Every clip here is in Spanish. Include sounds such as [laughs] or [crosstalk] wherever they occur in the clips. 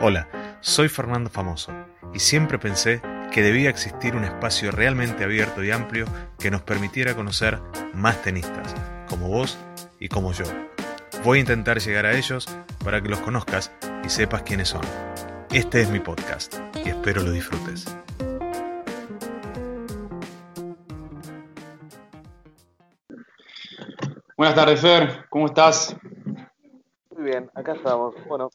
Hola, soy Fernando Famoso y siempre pensé que debía existir un espacio realmente abierto y amplio que nos permitiera conocer más tenistas, como vos y como yo. Voy a intentar llegar a ellos para que los conozcas y sepas quiénes son. Este es mi podcast y espero lo disfrutes. Buenas tardes, Fer. ¿Cómo estás? Muy bien, acá estamos. Bueno,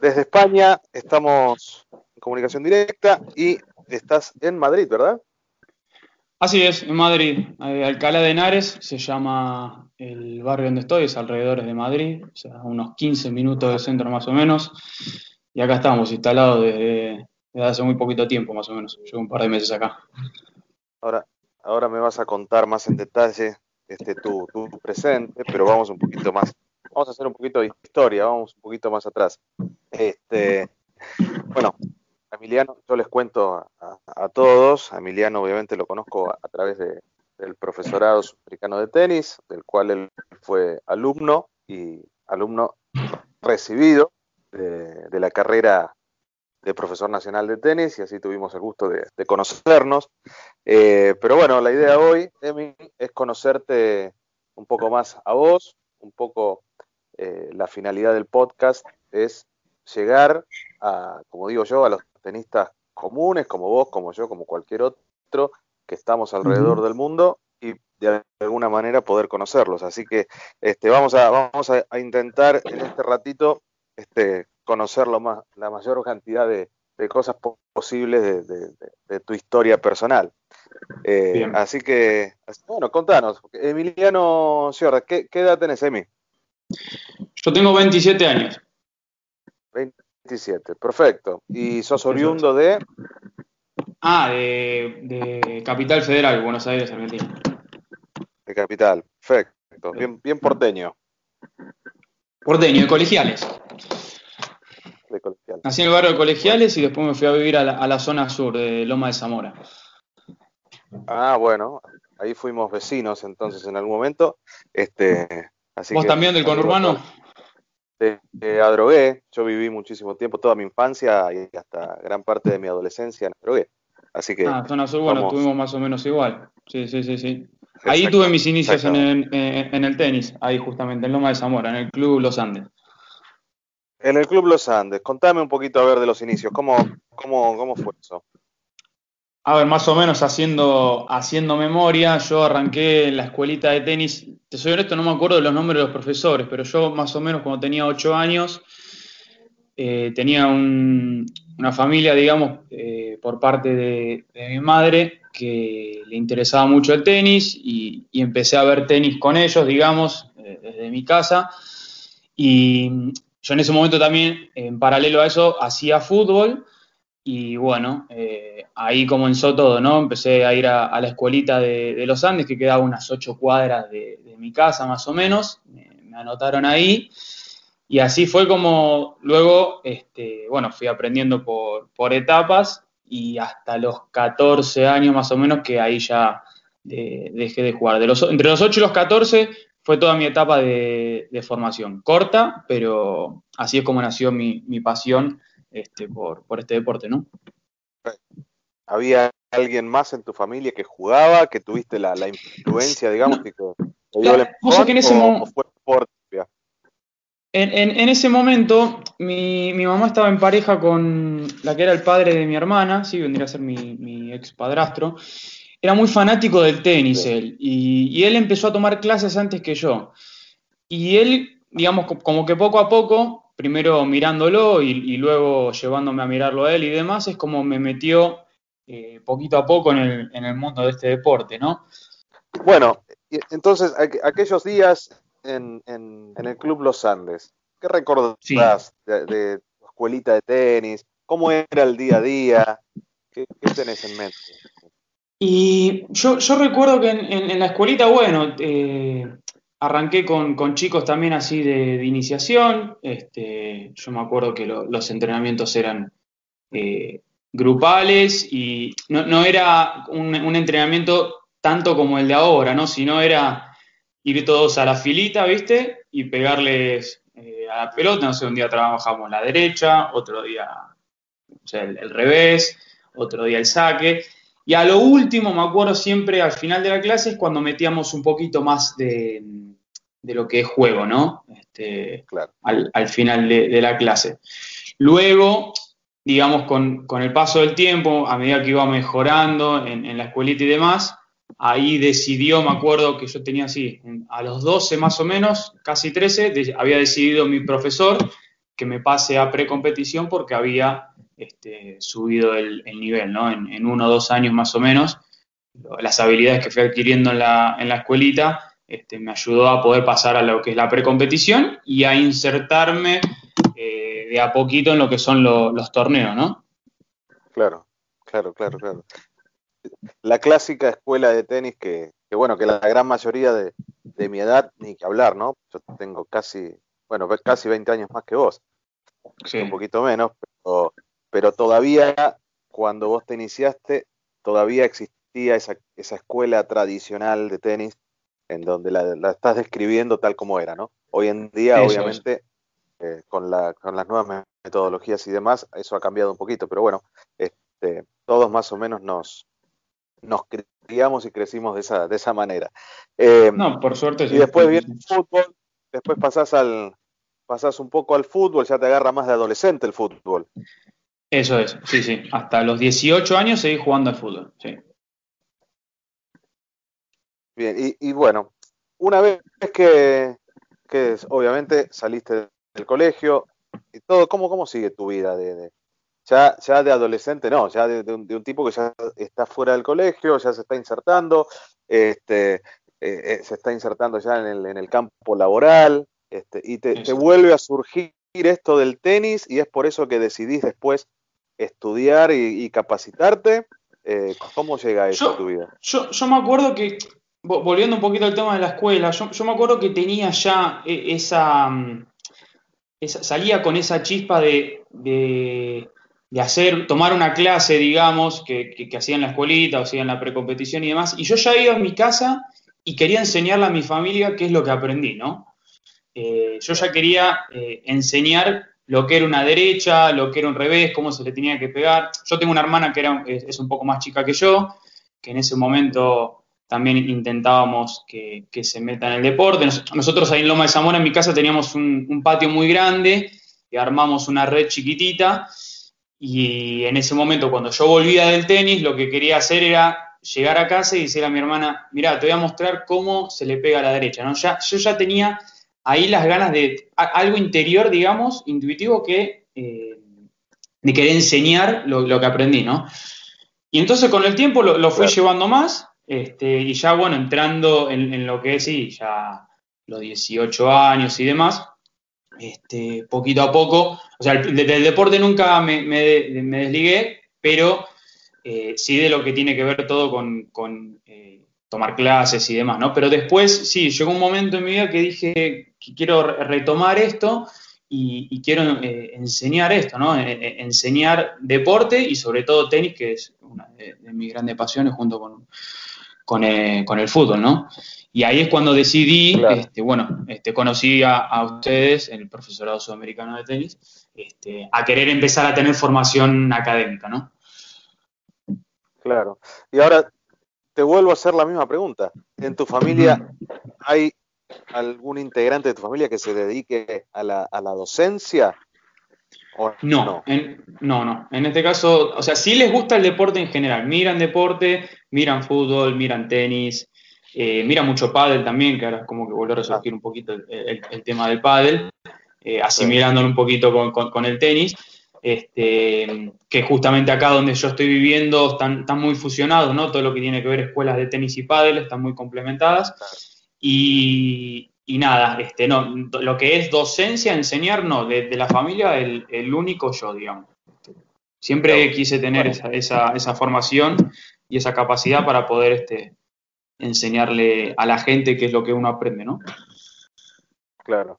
desde España estamos en comunicación directa y estás en Madrid, ¿verdad? Así es, en Madrid. Eh, Alcalá de Henares se llama el barrio donde estoy, es alrededor de Madrid, o sea, unos 15 minutos de centro más o menos. Y acá estamos instalados desde, desde hace muy poquito tiempo, más o menos. Llevo un par de meses acá. Ahora, ahora me vas a contar más en detalle este, tu, tu presente, pero vamos un poquito más vamos a hacer un poquito de historia, vamos un poquito más atrás. Este, bueno, Emiliano, yo les cuento a, todos, Emiliano obviamente lo conozco a, través del profesorado sudamericano de tenis, del cual él fue alumno y alumno recibido de, la carrera de profesor nacional de tenis y así tuvimos el gusto de, conocernos. Eh, pero bueno, la idea hoy, Emi, es conocerte un poco más a vos, un poco eh, la finalidad del podcast es llegar a, como digo yo, a los tenistas comunes, como vos, como yo, como cualquier otro, que estamos alrededor del mundo y de alguna manera poder conocerlos. Así que este, vamos, a, vamos a, intentar en este ratito este, conocer más, la mayor cantidad de, cosas posibles de, tu historia personal. Eh, así que, bueno, contanos, Emiliano Ciorda, ¿qué, ¿qué edad tenés, Emi? Yo tengo 27 años. 27, perfecto. ¿Y sos oriundo de? Ah, de, Capital Federal, Buenos Aires, Argentina. De Capital, perfecto. Bien, bien porteño. Porteño, de colegiales. De colegiales. Nací en el barrio de colegiales y después me fui a vivir a la, a la zona sur de Loma de Zamora. Ah, bueno, ahí fuimos vecinos entonces en algún momento. Este, ¿Vos también del conurbano? De, Adrogué, yo viví muchísimo tiempo, toda mi infancia y hasta gran parte de mi adolescencia en Adrogué. Así que. Ah, zona sur, bueno, estuvimos más o menos igual. Sí, sí, sí, sí. Ahí tuve mis inicios en el, tenis, ahí justamente, en Loma de Zamora, en el Club Los Andes. En el Club Los Andes, contame un poquito a ver de los inicios, ¿cómo, cómo, cómo fue eso? A ver, más o menos haciendo, haciendo memoria, yo arranqué en la escuelita de tenis, te soy honesto, no me acuerdo de los nombres de los profesores, pero yo más o menos cuando tenía ocho años, eh, tenía una familia, digamos, eh, por parte de, mi madre que le interesaba mucho el tenis y, empecé a ver tenis con ellos, digamos, eh, desde mi casa. Y yo en ese momento también, en paralelo a eso, hacía fútbol y bueno, eh, ahí comenzó todo, ¿no? Empecé a ir a, la escuelita de, los Andes, que quedaba unas ocho cuadras de, mi casa más o menos. Me, anotaron ahí. Y así fue como luego, este, bueno, fui aprendiendo por, etapas y hasta los 14 años más o menos que ahí ya dejé de jugar. De los, entre los 8 y los 14 fue toda mi etapa de, formación. Corta, pero así es como nació mi, mi pasión este, por, este deporte, ¿no? ¿Había alguien más en tu familia que jugaba, que tuviste la, influencia, digamos, que, en ese en, ese momento, mi, mamá estaba en pareja con la que era el padre de mi hermana, sí, vendría a ser mi, ex padrastro. Era muy fanático del tenis él, y, él empezó a tomar clases antes que yo. Y él, digamos, como que poco a poco primero mirándolo y, luego llevándome a mirarlo a él y demás, es como me metió eh, poquito a poco en el, en el, mundo de este deporte, ¿no? Bueno, entonces aquellos días en, en, el Club Los Andes, ¿qué recordás de, tu escuelita de tenis? ¿Cómo era el día a día? ¿Qué, tenés en mente? Y yo, yo recuerdo que en, la escuelita, bueno, eh, arranqué con, chicos también así de, iniciación. Este, yo me acuerdo que los entrenamientos eran eh, grupales y no, era un, entrenamiento tanto como el de ahora, ¿no? Sino era ir todos a la filita, ¿viste? Y pegarles eh, a la pelota, no sé, un día trabajamos la derecha, otro día el, revés, otro día el saque. Y a lo último, me acuerdo siempre al final de la clase, es cuando metíamos un poquito más de, lo que es juego, ¿no? Este, al, final de, la clase. Luego, digamos, con, el paso del tiempo, a medida que iba mejorando en, en la escuelita y demás, ahí decidió, me acuerdo que yo tenía así, a los 12 más o menos, casi 13, había decidido mi profesor que me pase a precompetición porque había este, subido el, nivel, ¿no? En, uno o dos años más o menos, las habilidades que fui adquiriendo en la, en la escuelita este, me ayudó a poder pasar a lo que es la precompetición y a insertarme eh, de a poquito en lo que son los torneos, ¿no? Claro, claro, claro, claro la clásica escuela de tenis que, bueno, que la gran mayoría de, mi edad, ni que hablar, ¿no? Yo tengo casi, bueno, casi 20 años más que vos, un poquito menos, pero, todavía cuando vos te iniciaste, todavía existía esa, esa escuela tradicional de tenis en donde la, estás describiendo tal como era, ¿no? Hoy en día, obviamente, eh, con, la, con las nuevas metodologías y demás, eso ha cambiado un poquito, pero bueno, este, todos más o menos nos, nos criamos y crecimos de esa, de esa manera. Eh, no, por suerte. Y después viene el fútbol, después pasás, al, pasás un poco al fútbol, ya te agarra más de adolescente el fútbol. Eso es, sí, sí. Hasta los 18 años seguí jugando al fútbol, sí. Bien, y, bueno, una vez que, que obviamente saliste del colegio y todo, ¿cómo, cómo sigue tu vida de, ya, ya de adolescente, no, ya de, un, tipo que ya está fuera del colegio, ya se está insertando, este, eh, eh, se está insertando ya en el, en el campo laboral, este, y te, vuelve a surgir esto del tenis, y es por eso que decidís después estudiar y, capacitarte. Eh, ¿Cómo llega eso a tu vida? Yo, yo me acuerdo que, volviendo un poquito al tema de la escuela, yo, yo me acuerdo que tenía ya esa, mm, esa salía con esa chispa de, de hacer, tomar una clase, digamos, que, que, hacía en la escuelita o hacía en la precompetición y demás, y yo ya iba a mi casa y quería enseñarle a mi familia qué es lo que aprendí, ¿no? Eh, yo ya quería eh, enseñar lo que era una derecha, lo que era un revés, cómo se le tenía que pegar. Yo tengo una hermana que era, es, un poco más chica que yo, que en ese momento también intentábamos que, se meta en el deporte. nosotros ahí en Loma de Zamora, en mi casa, teníamos un, patio muy grande y armamos una red chiquitita y en ese momento, cuando yo volvía del tenis, lo que quería hacer era llegar a casa y decirle a mi hermana, mira, te voy a mostrar cómo se le pega a la derecha. ¿no? Ya, yo ya tenía ahí las ganas de algo interior, digamos, intuitivo, que eh, de querer enseñar lo, que aprendí, ¿no? Y entonces con el tiempo lo, fui llevando más, este, y ya, bueno, entrando en, en, lo que es, sí, ya los 18 años y demás, este, poquito a poco. O sea, del deporte nunca me, desligué, pero eh, sí de lo que tiene que ver todo con, eh, tomar clases y demás, ¿no? Pero después, sí, llegó un momento en mi vida que dije quiero retomar esto y, quiero eh, enseñar esto, ¿no? enseñar deporte y sobre todo tenis, que es una de, mis grandes pasiones junto con, con, el fútbol, ¿no? Y ahí es cuando decidí, este, bueno, este, conocí a, ustedes, el profesorado sudamericano de tenis, este, a querer empezar a tener formación académica, ¿no? Claro. Y ahora te vuelvo a hacer la misma pregunta. ¿En tu familia hay algún integrante de tu familia que se dedique a la, a la docencia? no, no? En, no, no. En este caso, o sea, sí les gusta el deporte en general. Miran deporte, miran fútbol, miran tenis, eh, mira mucho pádel también, que ahora es como que volvió a resurgir un poquito el, tema del pádel, eh, asimilándolo un poquito con, el tenis. Este, que justamente acá donde yo estoy viviendo están, muy fusionados, ¿no? Todo lo que tiene que ver escuelas de tenis y pádel están muy complementadas. Y, nada, este, no, lo que es docencia, enseñar, no, de, la familia, el, único yo, digamos. Siempre quise tener esa, esa, esa, formación y esa capacidad para poder este, enseñarle a la gente qué es lo que uno aprende, ¿no? Claro.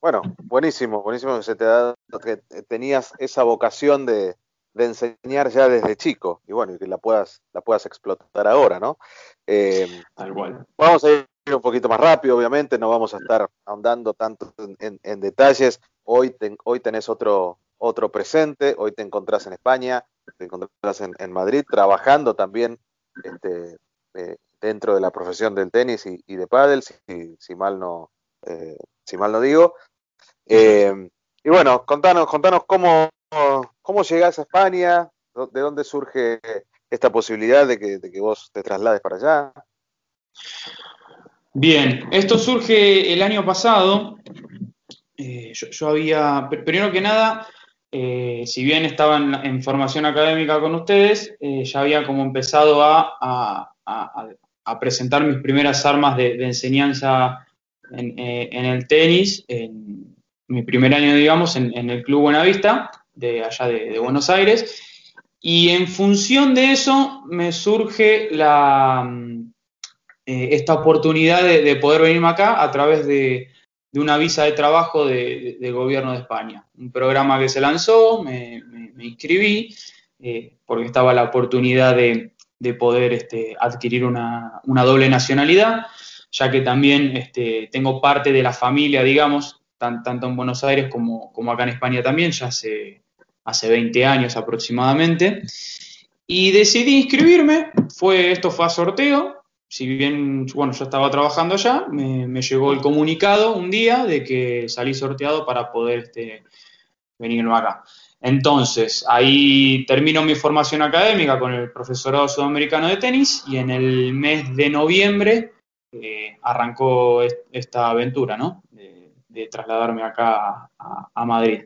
Bueno, buenísimo, buenísimo que se te da, que tenías esa vocación de, enseñar ya desde chico y bueno, y que la puedas, la puedas explotar ahora, ¿no? Eh, Tal cual. Vamos a ir un poquito más rápido, obviamente, no vamos a estar ahondando tanto en, detalles. Hoy, hoy tenés otro, otro presente, hoy te encontrás en España, te encontrás en, Madrid, trabajando también este, eh, dentro de la profesión del tenis y, de pádel, si, mal no, eh, si mal no digo. Eh, y bueno, contanos, contanos cómo, cómo llegás a España, de dónde surge esta posibilidad de que, de que vos te traslades para allá. Bien, esto surge el año pasado. Eh, yo, había, primero que nada, eh, si bien estaba en, formación académica con ustedes, eh, ya había como empezado a, presentar mis primeras armas de, enseñanza en, el tenis, en mi primer año, digamos, en, el Club Buenavista, de allá de Buenos Aires. Y en función de eso me surge la, eh, esta oportunidad de, poder venirme acá a través de, una visa de trabajo del de, gobierno de España. Un programa que se lanzó, me, inscribí, eh, porque estaba la oportunidad de, poder este, adquirir una, doble nacionalidad, ya que también este, tengo parte de la familia, digamos, tanto en Buenos Aires como, acá en España también, ya hace, hace 20 años aproximadamente. Y decidí inscribirme, fue, esto fue a sorteo, si bien, bueno, yo estaba trabajando allá, me, llegó el comunicado un día de que salí sorteado para poder este, venirme acá. Entonces, ahí termino mi formación académica con el profesorado sudamericano de tenis y en el mes de noviembre eh, arrancó esta aventura, ¿no? De, trasladarme acá a, Madrid.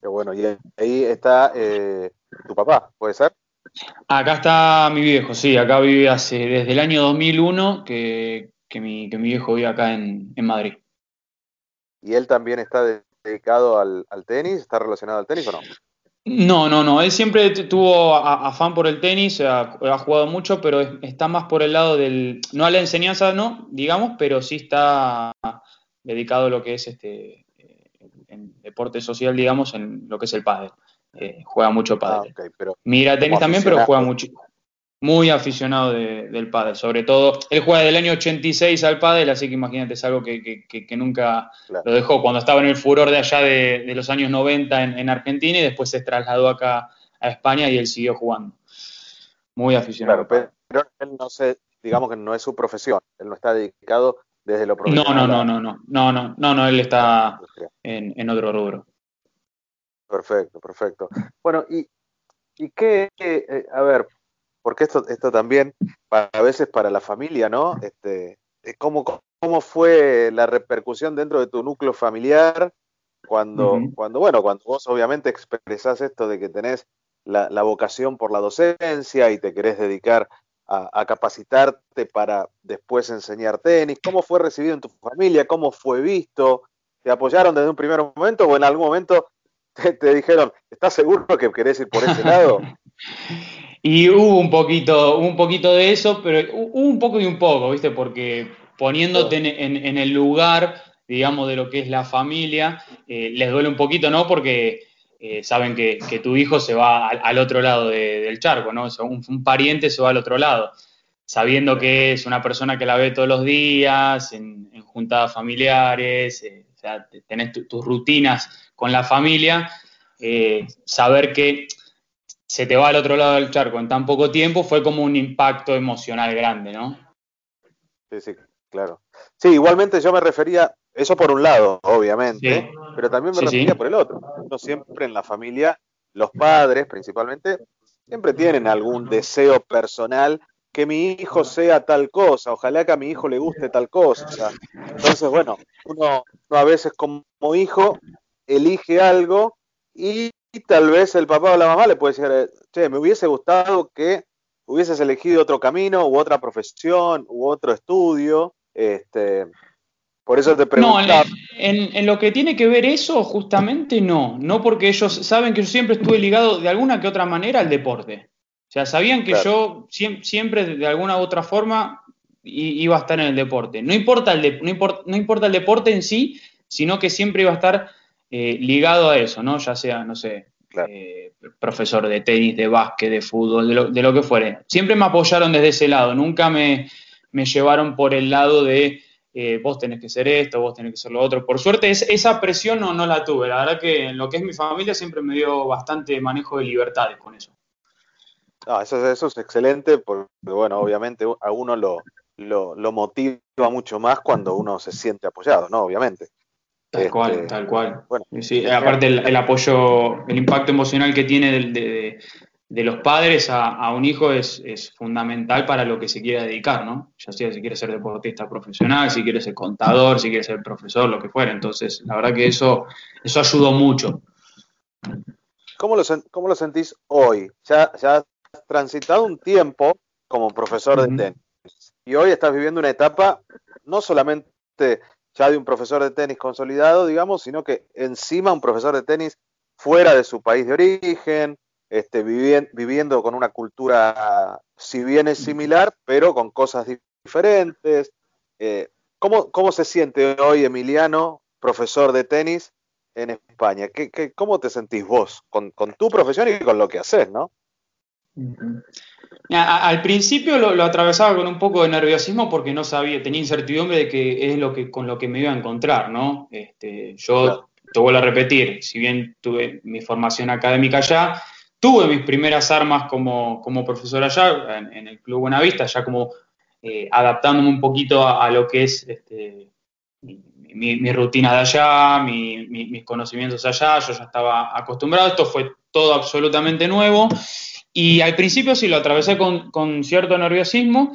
Qué bueno, y ahí está eh, tu papá, ¿puede ser? Acá está mi viejo, sí, acá vive hace desde el año 2001 que, que, mi, que mi viejo vive acá en, Madrid. ¿Y él también está dedicado al, tenis? ¿Está relacionado al tenis o no? No, no, no. Él siempre tuvo afán por el tenis, ha, jugado mucho, pero está más por el lado del. No a la enseñanza, no, digamos, pero sí está dedicado a lo que es este en deporte social, digamos, en lo que es el pádel. Eh, juega mucho pádel. Ah, Mira tenis también, pero juega mucho. Muy aficionado del pádel, sobre todo. Él juega del año 86 al pádel, así que imagínate, es algo que, nunca lo dejó. Cuando estaba en el furor de allá de, los años 90 en, Argentina y después se trasladó acá a España y él siguió jugando. Muy aficionado. pero, él no se, digamos que no es su profesión, él no está dedicado desde lo profesional. No, no, no, no, no, no, no, no, no, él está en, en otro rubro. Perfecto, perfecto. Bueno, y, y qué, eh, a ver, porque esto, esto también, a veces para la familia, ¿no? Este, eh, ¿cómo, ¿Cómo fue la repercusión dentro de tu núcleo familiar cuando, cuando bueno, cuando vos obviamente expresás esto de que tenés la, vocación por la docencia y te querés dedicar a, a, capacitarte para después enseñar tenis? ¿Cómo fue recibido en tu familia? ¿Cómo fue visto? ¿Te apoyaron desde un primer momento o en algún momento te, dijeron, ¿estás seguro que querés ir por ese lado? [laughs] y hubo un poquito, un poquito de eso, pero hubo un poco y un poco, ¿viste? Porque poniéndote en, el lugar, digamos, de lo que es la familia, eh, les duele un poquito, ¿no? Porque eh, saben que, tu hijo se va al, otro lado del charco, ¿no? un, pariente se va al otro lado, sabiendo que es una persona que la ve todos los días, en, juntadas familiares, eh, o sea, tenés tus rutinas con la familia, eh, saber que se te va al otro lado del charco en tan poco tiempo fue como un impacto emocional grande, ¿no? Sí, sí, claro. Sí, igualmente yo me refería, eso por un lado, obviamente, pero también me refería por el otro. No siempre en la familia, los padres principalmente, siempre tienen algún deseo personal que mi hijo sea tal cosa, ojalá que a mi hijo le guste tal cosa. Entonces, bueno, uno, uno a veces como hijo elige algo y, tal vez el papá o la mamá le puede decir, che, me hubiese gustado que hubieses elegido otro camino u otra profesión u otro estudio. Este, por eso te preguntaba. No, en, lo que tiene que ver eso, justamente no. No porque ellos saben que yo siempre estuve ligado de alguna que otra manera al deporte. O sea, sabían que yo siempre, de alguna u otra forma iba a estar en el deporte. No importa el, no, importa, no importa el deporte en sí, sino que siempre iba a estar eh, ligado a eso, ¿no? Ya sea, no sé, eh, profesor de tenis, de básquet, de fútbol, de lo, que fuere. Siempre me apoyaron desde ese lado, nunca me, me llevaron por el lado de eh, vos tenés que ser esto, vos tenés que ser lo otro. Por suerte, esa presión no, no la tuve. La verdad que en lo que es mi familia siempre me dio bastante manejo de libertades con eso. Eso, eso es excelente, porque bueno, obviamente a uno lo, lo, motiva mucho más cuando uno se siente apoyado, ¿no? Obviamente. Tal cual, este, tal cual. Bueno, sí, aparte el, apoyo, el impacto emocional que tiene de, de los padres a, un hijo es, fundamental para lo que se quiera dedicar, ¿no? Ya sea si quiere ser deportista profesional, si quiere ser contador, si quiere ser profesor, lo que fuera. Entonces, la verdad que eso, eso ayudó mucho. ¿Cómo lo, cómo lo sentís hoy? Ya, ya transitado un tiempo como profesor de tenis y hoy estás viviendo una etapa no solamente ya de un profesor de tenis consolidado, digamos, sino que encima un profesor de tenis fuera de su país de origen, este, viviendo con una cultura, si bien es similar, pero con cosas diferentes. Eh, ¿cómo, se siente hoy Emiliano, profesor de tenis en España? ¿Qué, cómo te sentís vos con, tu profesión y con lo que haces, no? Al principio lo, atravesaba con un poco de nerviosismo porque no sabía, tenía incertidumbre de que es lo que con lo que me iba a encontrar, ¿no? Este, yo te vuelvo a repetir, si bien tuve mi formación académica allá, tuve mis primeras armas como, como profesor allá, en, el Club Buenavista, ya como eh, adaptándome un poquito a, lo que es este, mi, rutina de allá, mis conocimientos allá, yo ya estaba acostumbrado, esto fue todo absolutamente nuevo. Y al principio sí lo atravesé con, cierto nerviosismo,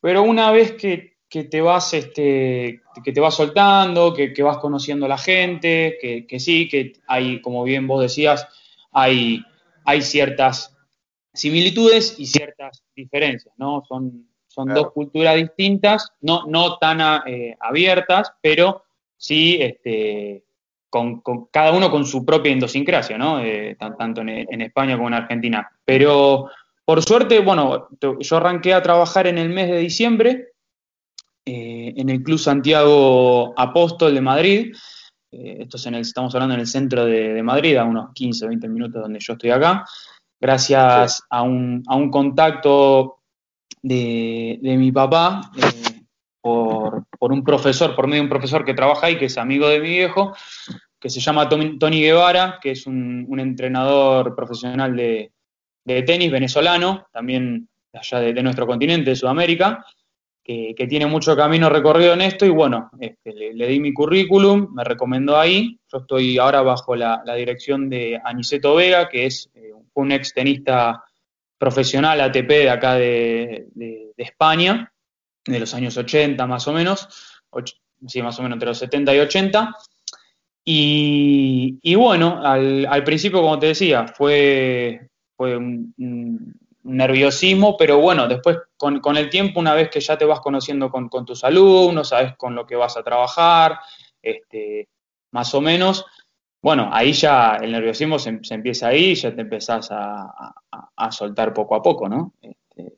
pero una vez que, te vas este, que te vas soltando, que, vas conociendo a la gente, que, que, sí, que hay, como bien vos decías, hay hay ciertas similitudes y ciertas diferencias, ¿no? Son, son dos culturas distintas, no, no tan eh, abiertas, pero sí este, con, cada uno con su propia idiosincrasia, ¿no? Eh, tanto en, España como en Argentina. Pero por suerte, bueno, yo arranqué a trabajar en el mes de diciembre eh, en el Club Santiago Apóstol de Madrid. Eh, esto es en el, estamos hablando en el centro de, Madrid, a unos 15 o 20 minutos donde yo estoy acá, gracias a, un, contacto de, mi papá eh, por, un profesor, por medio de un profesor que trabaja ahí, que es amigo de mi viejo, que se llama Tony Guevara, que es un, entrenador profesional de, tenis venezolano, también allá de, nuestro continente, de Sudamérica, que, tiene mucho camino recorrido en esto y bueno, este, le, di mi currículum, me recomendó ahí. Yo estoy ahora bajo la, dirección de Aniceto Vega, que es eh, un ex tenista profesional ATP de acá de, España, de los años 80 más o menos, sí, más o menos entre los 70 y 80. Y, bueno, al, principio, como te decía, fue, un nerviosismo, pero bueno, después con, el tiempo, una vez que ya te vas conociendo con, tus alumnos, sabes con lo que vas a trabajar, este, más o menos, bueno, ahí ya el nerviosismo se, empieza ahí, ya te empezás a, soltar poco a poco, ¿no? Este,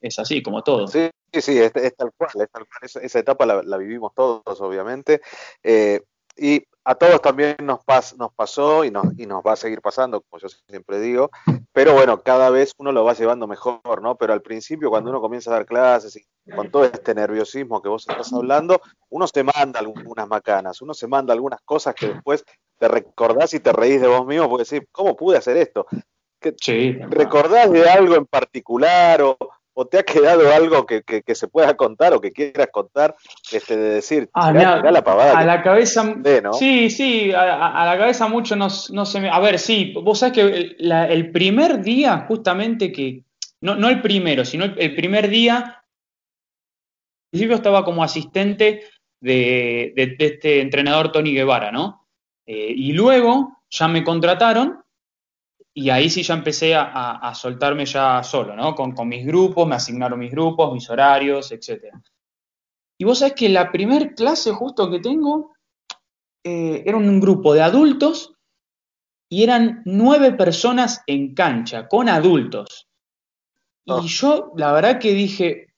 es así, como todo. Sí, sí, es, tal cual, Esa, etapa la, vivimos todos, obviamente. Eh, y a todos también nos, nos pasó y nos, y nos va a seguir pasando, como yo siempre digo, pero bueno, cada vez uno lo va llevando mejor, ¿no? Pero al principio, cuando uno comienza a dar clases y con todo este nerviosismo que vos estás hablando, uno se manda algunas macanas, uno se manda algunas cosas que después te recordás y te reís de vos mismo porque decís, ¿cómo pude hacer esto? sí, ¿Recordás de algo en particular o, o te ha quedado algo que, se pueda contar o que quieras contar, este, de decir, ah, la pavada. A la cabeza, sí, sí, a, la cabeza mucho no, se me... A ver, sí, vos sabés que el, primer día, justamente que, no, no el primero, sino el, primer día, al principio estaba como asistente de, este entrenador Tony Guevara, ¿no? Eh, y luego ya me contrataron y ahí sí ya empecé a, soltarme ya solo, ¿no? Con, mis grupos, me asignaron mis grupos, mis horarios, etc. Y vos sabés que la primer clase justo que tengo eh, era un grupo de adultos y eran nueve personas en cancha, con adultos. Y ah. yo, la verdad que dije,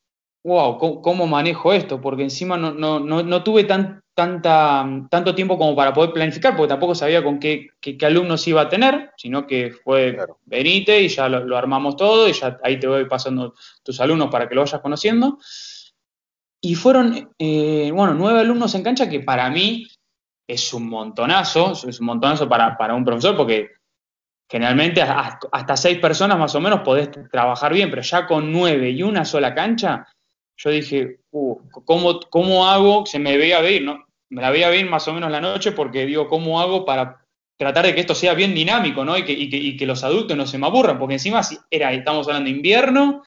wow, ¿cómo, manejo esto? Porque encima no, no, no tuve tan, tanta, tanto tiempo como para poder planificar, porque tampoco sabía con qué, alumnos iba a tener, sino que fue venite y ya lo, armamos todo y ya ahí te voy pasando tus alumnos para que lo vayas conociendo. Y fueron, eh, bueno, nueve alumnos en cancha que para mí es un montonazo, es un montonazo para, para un profesor porque generalmente hasta seis personas más o menos podés trabajar bien, pero ya con nueve y una sola cancha, yo dije, uh, ¿cómo, ¿cómo hago? Se me veía venir, ¿no? Me la veía bien más o menos la noche porque digo, ¿cómo hago para tratar de que esto sea bien dinámico, ¿no? Y que, y que, los adultos no se me aburran, porque encima era, estamos hablando de invierno,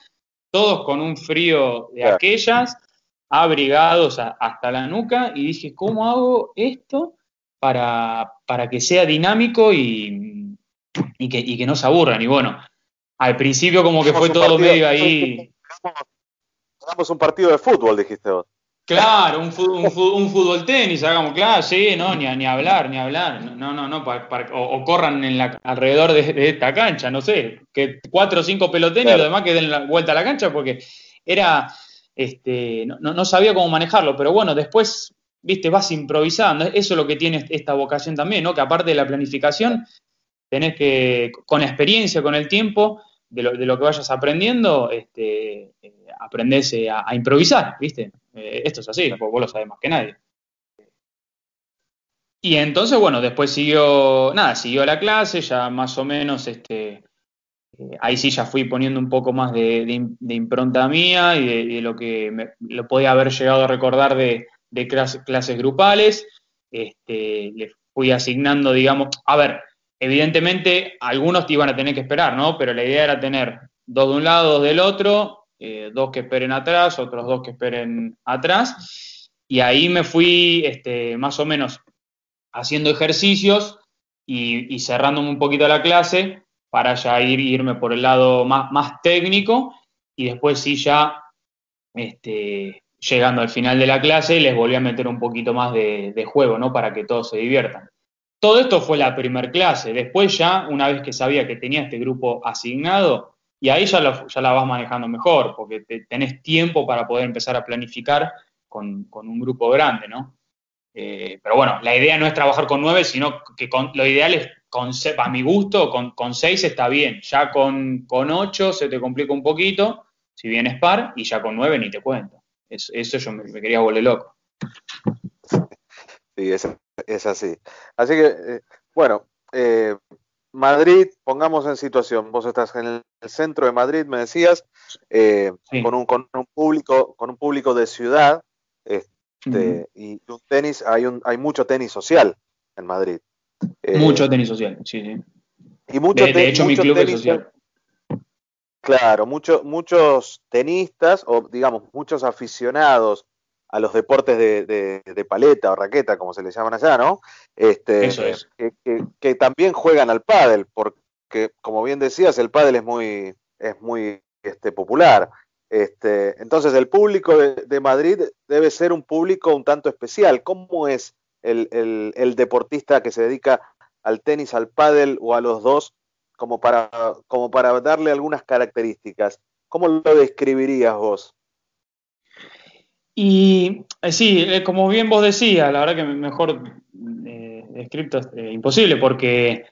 todos con un frío de aquellas, abrigados hasta la nuca, y dije, ¿cómo hago esto para, para que sea dinámico y, y, que, y que no se aburran? Y bueno, al principio como que fue todo medio ahí... Hagamos un partido de fútbol, dijiste vos. Claro, un fútbol, un fútbol, tenis, hagamos, claro, sí, no, ni, ni hablar, ni hablar, no, no, no, o, corran en la, alrededor de, esta cancha, no sé, que cuatro o cinco pelotenes y lo demás que den la vuelta a la cancha, porque era, este, no, no, sabía cómo manejarlo, pero bueno, después, viste, vas improvisando, eso es lo que tiene esta vocación también, ¿no? Que aparte de la planificación, tenés que, con experiencia, con el tiempo, de lo, de lo que vayas aprendiendo, este, eh, aprendés eh, a, improvisar, ¿viste? Eh, esto es así, vos lo sabés más que nadie. Y entonces, bueno, después siguió, nada, siguió la clase, ya más o menos, este, ahí sí ya fui poniendo un poco más de, impronta mía y de, lo que me, lo podía haber llegado a recordar de, clases, grupales. Este, le fui asignando, digamos, a ver, Evidentemente, algunos te iban a tener que esperar, ¿no? Pero la idea era tener dos de un lado, dos del otro, eh, dos que esperen atrás, otros dos que esperen atrás. Y ahí me fui este, más o menos haciendo ejercicios y, cerrándome un poquito la clase para ya ir, irme por el lado más, más técnico y después sí ya este, llegando al final de la clase les volví a meter un poquito más de, juego, ¿no? Para que todos se diviertan. Todo esto fue la primer clase. Después ya, una vez que sabía que tenía este grupo asignado, y ahí ya, ya la vas manejando mejor, porque tenés tiempo para poder empezar a planificar con, un grupo grande, ¿no? Eh, pero bueno, la idea no es trabajar con nueve, sino que lo ideal es, con, a mi gusto, con, seis está bien. Ya con, con ocho se te complica un poquito, si bien es par, y ya con nueve ni te cuento. Eso, yo me, me quería volver loco. Sí, es, es así. Así que, eh, bueno, eh, Madrid, pongamos en situación, vos estás en el centro de Madrid, me decías, eh, con, un, con, un, público, con un público de ciudad, este, y un tenis, hay un, hay mucho tenis social en Madrid. mucho tenis social, sí, sí. Y mucho de, hecho, mi club es social. Claro, mucho, muchos tenistas, o digamos, muchos aficionados a los deportes de, paleta o raqueta, como se les llaman allá, ¿no? Este, Eso es. Que, también juegan al pádel, porque como bien decías, el pádel es muy, es muy este, popular. Este, entonces el público de, Madrid debe ser un público un tanto especial. ¿Cómo es el, el, deportista que se dedica al tenis, al pádel o a los dos, como para, como para darle algunas características? ¿Cómo lo describirías vos? Y eh, sí, eh, como bien vos decías, la verdad que mejor eh, descrito es imposible porque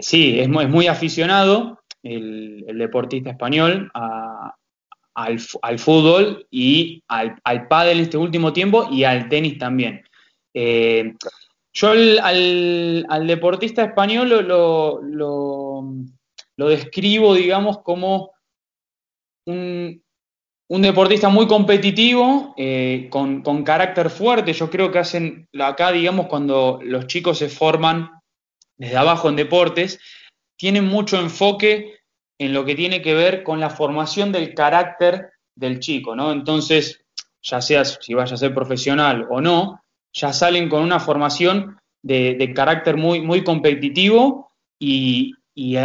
sí, es muy, aficionado el, deportista español al, fútbol y al, al pádel este último tiempo y al tenis también. yo al, deportista español lo, lo describo, digamos, como un, un deportista muy competitivo, eh, con, carácter fuerte. Yo creo que hacen acá, digamos, cuando los chicos se forman desde abajo en deportes, tienen mucho enfoque en lo que tiene que ver con la formación del carácter del chico, ¿no? Entonces, ya sea si vaya a ser profesional o no, ya salen con una formación de, carácter muy, muy competitivo y, y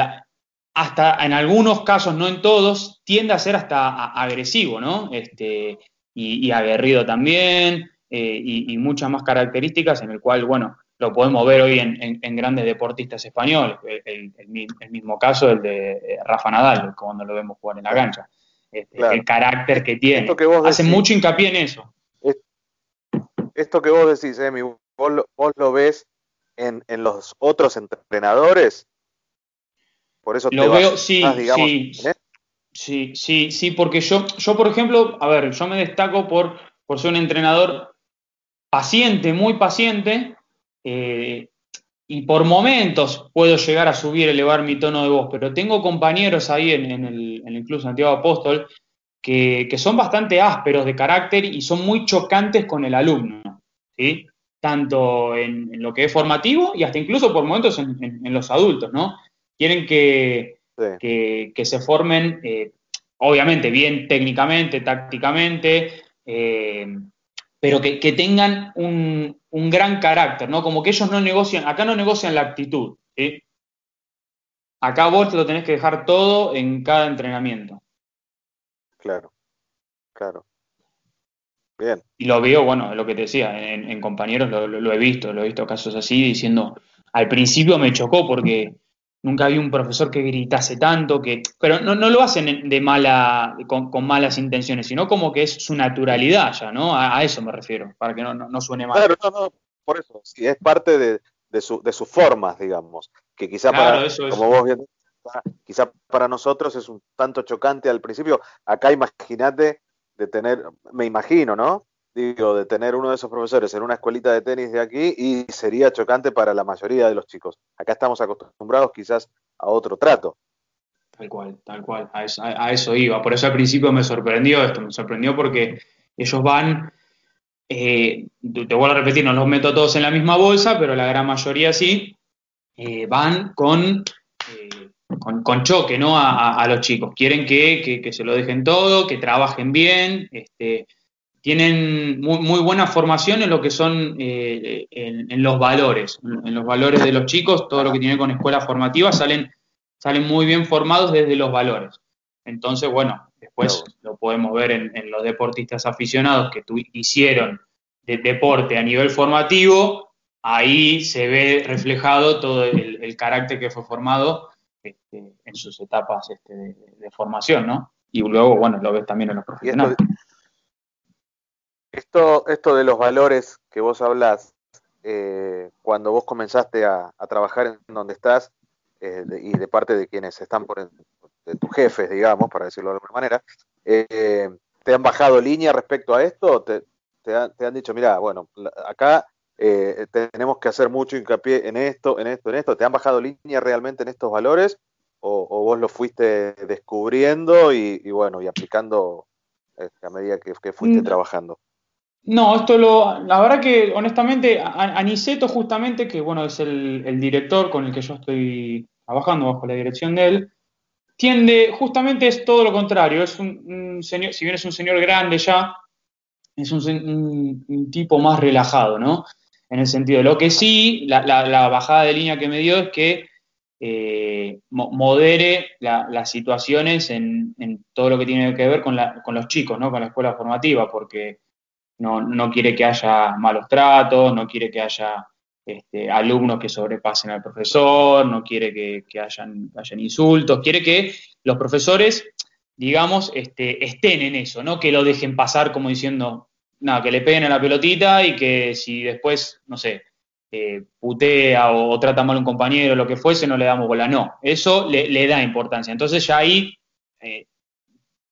hasta en algunos casos, no en todos, tiende a ser hasta agresivo, ¿no? Este, y, aguerrido también, eh, y, muchas más características en el cual, bueno, lo podemos ver hoy en, grandes deportistas españoles. El, mismo caso el de eh, Rafa Nadal, cuando lo vemos jugar en la cancha. Este, el carácter que tiene. Hace mucho hincapié en eso. Esto que vos decís, Emi, vos lo, ves en, en los otros entrenadores por eso lo veo, sí, sí, sí, sí, sí, porque yo, yo, por ejemplo, a ver, yo me destaco por, por ser un entrenador paciente, muy paciente, eh, y por momentos puedo llegar a subir, elevar mi tono de voz, pero tengo compañeros ahí en, el, Club Santiago Apóstol que, son bastante ásperos de carácter y son muy chocantes con el alumno, ¿sí? tanto en, lo que es formativo y hasta incluso por momentos en, los adultos, ¿no? Quieren que, que, se formen, eh, obviamente, bien técnicamente, tácticamente, eh, pero que, tengan un, gran carácter, ¿no? Como que ellos no negocian, acá no negocian la actitud, ¿sí? Acá vos te lo tenés que dejar todo en cada entrenamiento. Claro, claro. Bien. Y lo veo, bueno, lo que te decía, en, compañeros lo, he visto, lo he visto casos así, diciendo, al principio me chocó porque nunca había un profesor que gritase tanto, que, pero no, no lo hacen de mala, con, malas intenciones, sino como que es su naturalidad ya, ¿no? A, eso me refiero, para que no, no, suene mal. Claro, no, no, por eso, sí, es parte de, de, su, de sus formas, digamos, que quizá para, como vos bien quizá para nosotros es un tanto chocante al principio. Acá imagínate de tener, me imagino, ¿no? Digo, de tener uno de esos profesores en una escuelita de tenis de aquí y sería chocante para la mayoría de los chicos. Acá estamos acostumbrados quizás a otro trato. Tal cual, tal cual, a eso, iba. Por eso al principio me sorprendió esto, me sorprendió porque ellos van, eh, te vuelvo a repetir, no los meto todos en la misma bolsa, pero la gran mayoría sí, eh, van con, eh, con, choque ¿no? A, los chicos. Quieren que, que, se lo dejen todo, que trabajen bien, este, tienen muy, buena formación en lo que son eh, en, los valores, en los valores de los chicos, todo lo que tiene con escuela formativa, salen, salen muy bien formados desde los valores. Entonces, bueno, después lo podemos ver en, los deportistas aficionados que tu, hicieron de deporte a nivel formativo, ahí se ve reflejado todo el, carácter que fue formado este, en sus etapas este, de, formación, ¿no? Y luego, bueno, lo ves también en los profesionales. Esto, esto de los valores que vos hablás, eh, cuando vos comenzaste a, trabajar en donde estás eh, y de parte de quienes están por de tus jefes, digamos, para decirlo de alguna manera, eh, ¿te han bajado línea respecto a esto? ¿Te, te, han, dicho, mira, bueno, acá tenemos que hacer mucho hincapié en esto, en esto, en esto? ¿Te han bajado línea realmente en estos valores? ¿O, vos lo fuiste descubriendo y, bueno, y aplicando a medida que, que fuiste mm. trabajando? No, esto lo. La verdad que, honestamente, Aniceto, justamente, que bueno, es el, director con el que yo estoy trabajando bajo la dirección de él, tiende, justamente es todo lo contrario. Es un, señor, si bien es un señor grande ya, es un, tipo más relajado, ¿no? En el sentido de lo que sí, la, bajada de línea que me dio es que eh, modere las situaciones en, todo lo que tiene que ver con, con los chicos, ¿no? Con la escuela formativa, porque no, quiere que haya malos tratos, no quiere que haya este, alumnos que sobrepasen al profesor, no quiere que, hayan, hayan, insultos, quiere que los profesores, digamos, este, estén en eso, no que lo dejen pasar como diciendo, nada, que le peguen a la pelotita y que si después, no sé, eh, putea o, trata mal a un compañero, lo que fuese, no le damos bola. No, eso le, da importancia. Entonces ya ahí eh,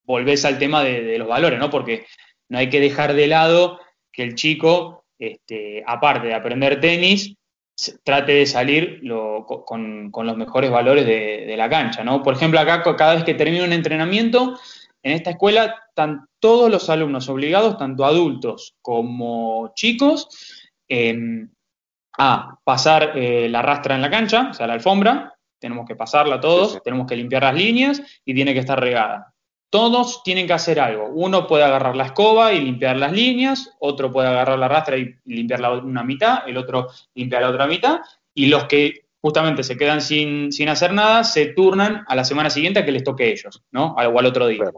volvés al tema de, los valores, ¿no? Porque no hay que dejar de lado que el chico, este, aparte de aprender tenis, trate de salir con, los mejores valores de, la cancha, ¿no? Por ejemplo, acá cada vez que termina un entrenamiento, en esta escuela están todos los alumnos obligados, tanto adultos como chicos, em, a pasar eh, la rastra en la cancha, o sea, la alfombra, tenemos que pasarla todos, tenemos que limpiar las líneas y tiene que estar regada. Todos tienen que hacer algo. Uno puede agarrar la escoba y limpiar las líneas, otro puede agarrar la rastra y limpiar la una mitad, el otro limpiar la otra mitad, y los que justamente se quedan sin, hacer nada se turnan a la semana siguiente a que les toque a ellos, ¿no? O al otro día.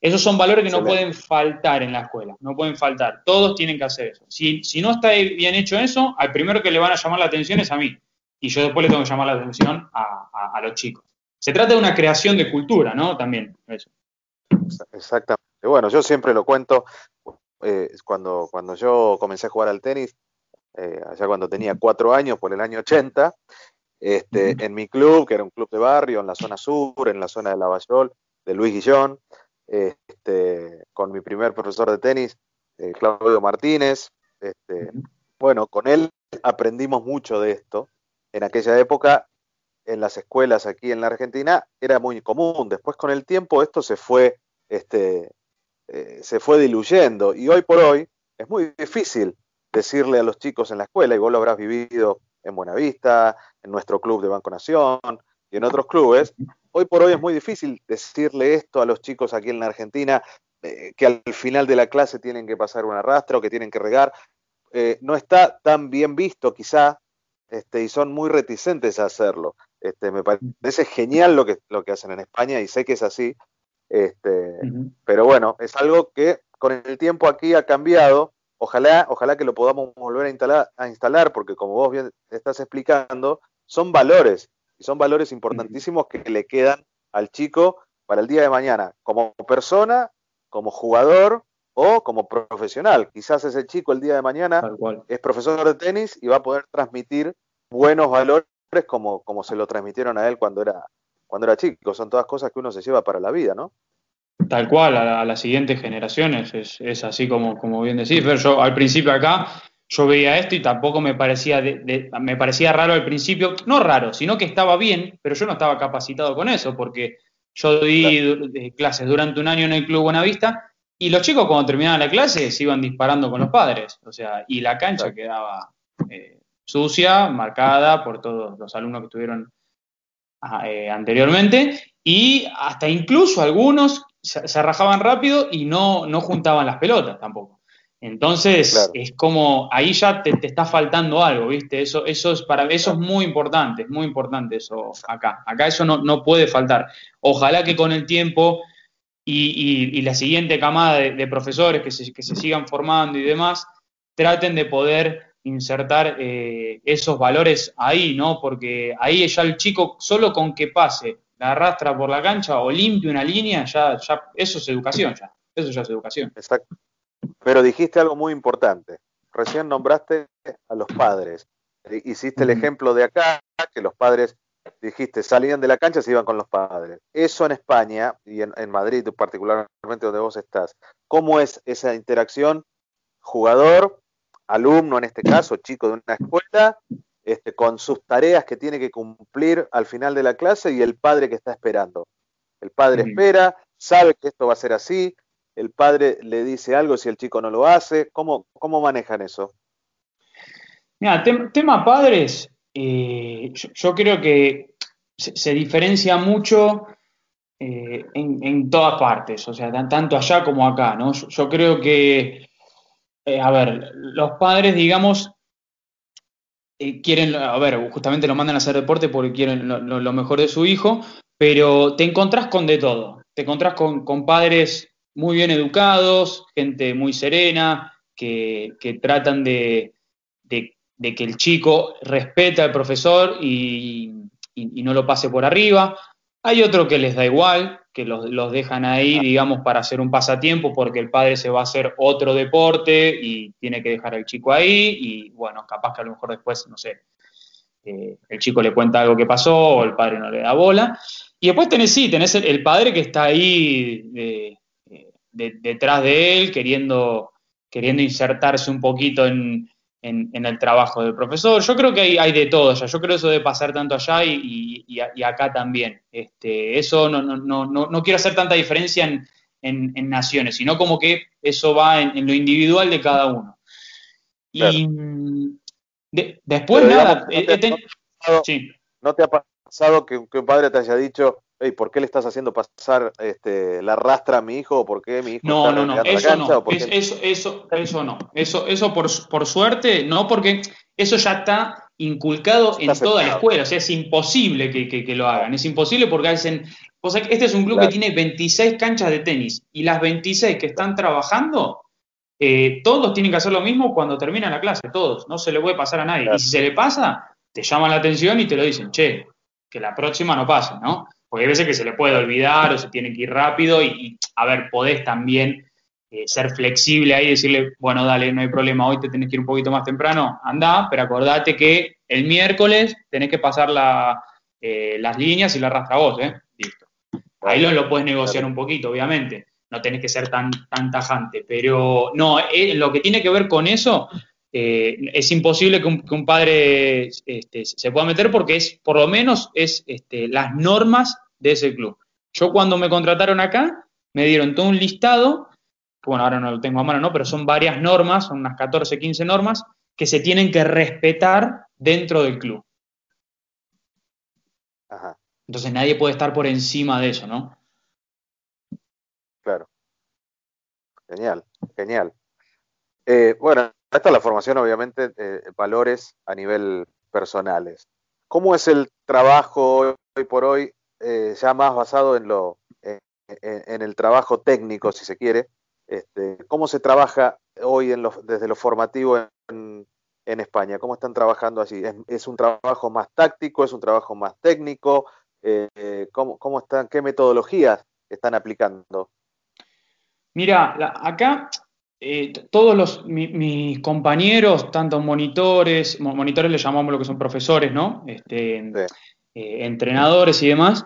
Esos son valores que no pueden faltar en la escuela, no pueden faltar. Todos tienen que hacer eso. Si, si no está bien hecho eso, al primero que le van a llamar la atención es a mí. Y yo después le tengo que llamar la atención a, a los chicos. Se trata de una creación de cultura, ¿no? También, eso. Exactamente. Bueno, yo siempre lo cuento. Eh, cuando, cuando yo comencé a jugar al tenis, eh, allá cuando tenía cuatro años, por el año 80, este, en mi club, que era un club de barrio, en la zona sur, en la zona de Lavallol, de Luis Guillón, este, con mi primer profesor de tenis, eh, Claudio Martínez. Este, bueno, con él aprendimos mucho de esto. En aquella época, en las escuelas aquí en la Argentina, era muy común. Después, con el tiempo, esto se fue, este, eh, se fue diluyendo. Y hoy por hoy es muy difícil decirle a los chicos en la escuela, y vos lo habrás vivido en Buenavista, en nuestro club de Banco Nación y en otros clubes, hoy por hoy es muy difícil decirle esto a los chicos aquí en la Argentina, eh, que al final de la clase tienen que pasar una rastra o que tienen que regar. Eh, no está tan bien visto quizá, este, y son muy reticentes a hacerlo. Este, me parece genial lo que, lo que hacen en España y sé que es así, este, pero bueno, es algo que con el tiempo aquí ha cambiado. Ojalá, ojalá que lo podamos volver a instalar, a instalar, porque como vos bien estás explicando, son valores, y son valores importantísimos que le quedan al chico para el día de mañana, como persona, como jugador o como profesional. Quizás ese chico el día de mañana es profesor de tenis y va a poder transmitir buenos valores como, como se lo transmitieron a él cuando era, cuando era chico. Son todas cosas que uno se lleva para la vida, ¿no? Tal cual, a, las siguientes generaciones, es, así como, como bien decís. Pero yo al principio acá, yo veía esto y tampoco me parecía, me parecía raro al principio, no raro, sino que estaba bien, pero yo no estaba capacitado con eso, porque yo di clases durante un año en el Club Buenavista y los chicos cuando terminaban la clase se iban disparando con los padres, o sea, y la cancha quedaba eh, sucia, marcada por todos los alumnos que estuvieron ah, eh, anteriormente y hasta incluso algunos se, rajaban rápido y no, no juntaban las pelotas tampoco. Entonces, es como, ahí ya te, está faltando algo, ¿viste? Eso, eso, es para, eso es muy importante, es muy importante eso acá. Acá eso no, no puede faltar. Ojalá que con el tiempo y, y, la siguiente camada de, profesores que se, que se, sigan formando y demás, traten de poder insertar eh, esos valores ahí, ¿no? Porque ahí ya el chico, solo con que pase la arrastra por la cancha o limpia una línea, ya, ya, eso es educación ya. Eso ya es educación. Exacto. Pero dijiste algo muy importante. Recién nombraste a los padres. Eh, hiciste el ejemplo de acá, que los padres, dijiste, salían de la cancha y se iban con los padres. Eso en España y en, en Madrid, particularmente donde vos estás, ¿cómo es esa interacción jugador, alumno en este caso, chico de una escuela, este, con sus tareas que tiene que cumplir al final de la clase y el padre que está esperando. El padre espera, sabe que esto va a ser así, el padre le dice algo si el chico no lo hace. ¿Cómo, cómo manejan eso? Mira, tema padres, eh, yo, creo que se, diferencia mucho eh, en, todas partes, o sea, tanto allá como acá, ¿no? Yo, creo que, eh, a ver, los padres, digamos, eh, quieren, a ver, justamente lo mandan a hacer deporte porque quieren lo, mejor de su hijo, pero te encontrás con de todo. Te encontrás con, padres muy bien educados, gente muy serena, que, tratan de, que el chico respete al profesor y, no lo pase por arriba. Hay otro que les da igual, que los, los, dejan ahí, digamos, para hacer un pasatiempo porque el padre se va a hacer otro deporte y tiene que dejar al chico ahí y bueno, capaz que a lo mejor después, no sé, eh, el chico le cuenta algo que pasó o el padre no le da bola. Y después tenés, sí, tenés el, padre que está ahí eh, detrás de él queriendo, queriendo insertarse un poquito en, en, el trabajo del profesor. Yo creo que hay, hay de todo allá. Yo creo eso debe pasar tanto allá y, y, acá también. Este, eso no, no, no, no, quiero hacer tanta diferencia en, en, naciones, sino como que eso va en, lo individual de cada uno. Y después nada. ¿No te ha pasado que, que un padre te haya dicho, ¿por qué le estás haciendo pasar este, la rastra a mi hijo? ¿O por qué mi hijo no, está no, no, eso no, eso, eso, eso no, eso, eso por, por suerte, no, porque eso ya está inculcado en toda la escuela, o sea, es imposible que, que, lo hagan, es imposible porque hacen, o sea, este es un club que tiene 26 canchas de tenis y las 26 que están trabajando, eh, todos tienen que hacer lo mismo cuando termina la clase, todos, no se le puede pasar a nadie, y si se le pasa, te llaman la atención y te lo dicen, che, que la próxima no pase, ¿no? Porque hay veces que se le puede olvidar o se tiene que ir rápido y, a ver, podés también eh, ser flexible ahí y decirle, bueno, dale, no hay problema, hoy te tenés que ir un poquito más temprano, anda, pero acordate que el miércoles tenés que pasar eh, las líneas y la arrastra vos, ¿eh? Listo. Ahí lo, lo puedes negociar un poquito, obviamente. no tenés que ser tan, tan tajante. Pero no, eh, lo que tiene que ver con eso, eh, es imposible que un, padre este, se pueda meter porque es, por lo menos, es este, las normas de ese club. Yo cuando me contrataron acá, me dieron todo un listado, bueno, ahora no lo tengo a mano, ¿no? Pero son varias normas, son unas 14, 15 normas, que se tienen que respetar dentro del club. Entonces nadie puede estar por encima de eso, ¿no? Claro. Genial, genial. Eh, bueno, esta es la formación, obviamente, eh, valores a nivel personales. ¿Cómo es el trabajo hoy por hoy, eh, ya más basado en, lo, en, el trabajo técnico, si se quiere? Este, ¿Cómo se trabaja hoy desde lo formativo en, España? ¿Cómo están trabajando así? ¿Es, un trabajo más táctico? ¿Es un trabajo más técnico? Eh, ¿cómo, ¿cómo, están? ¿Qué metodologías están aplicando? Mira, acá eh, todos los, mis compañeros, tanto monitores, monitores le llamamos lo que son profesores, ¿no? Este, eh, entrenadores y demás,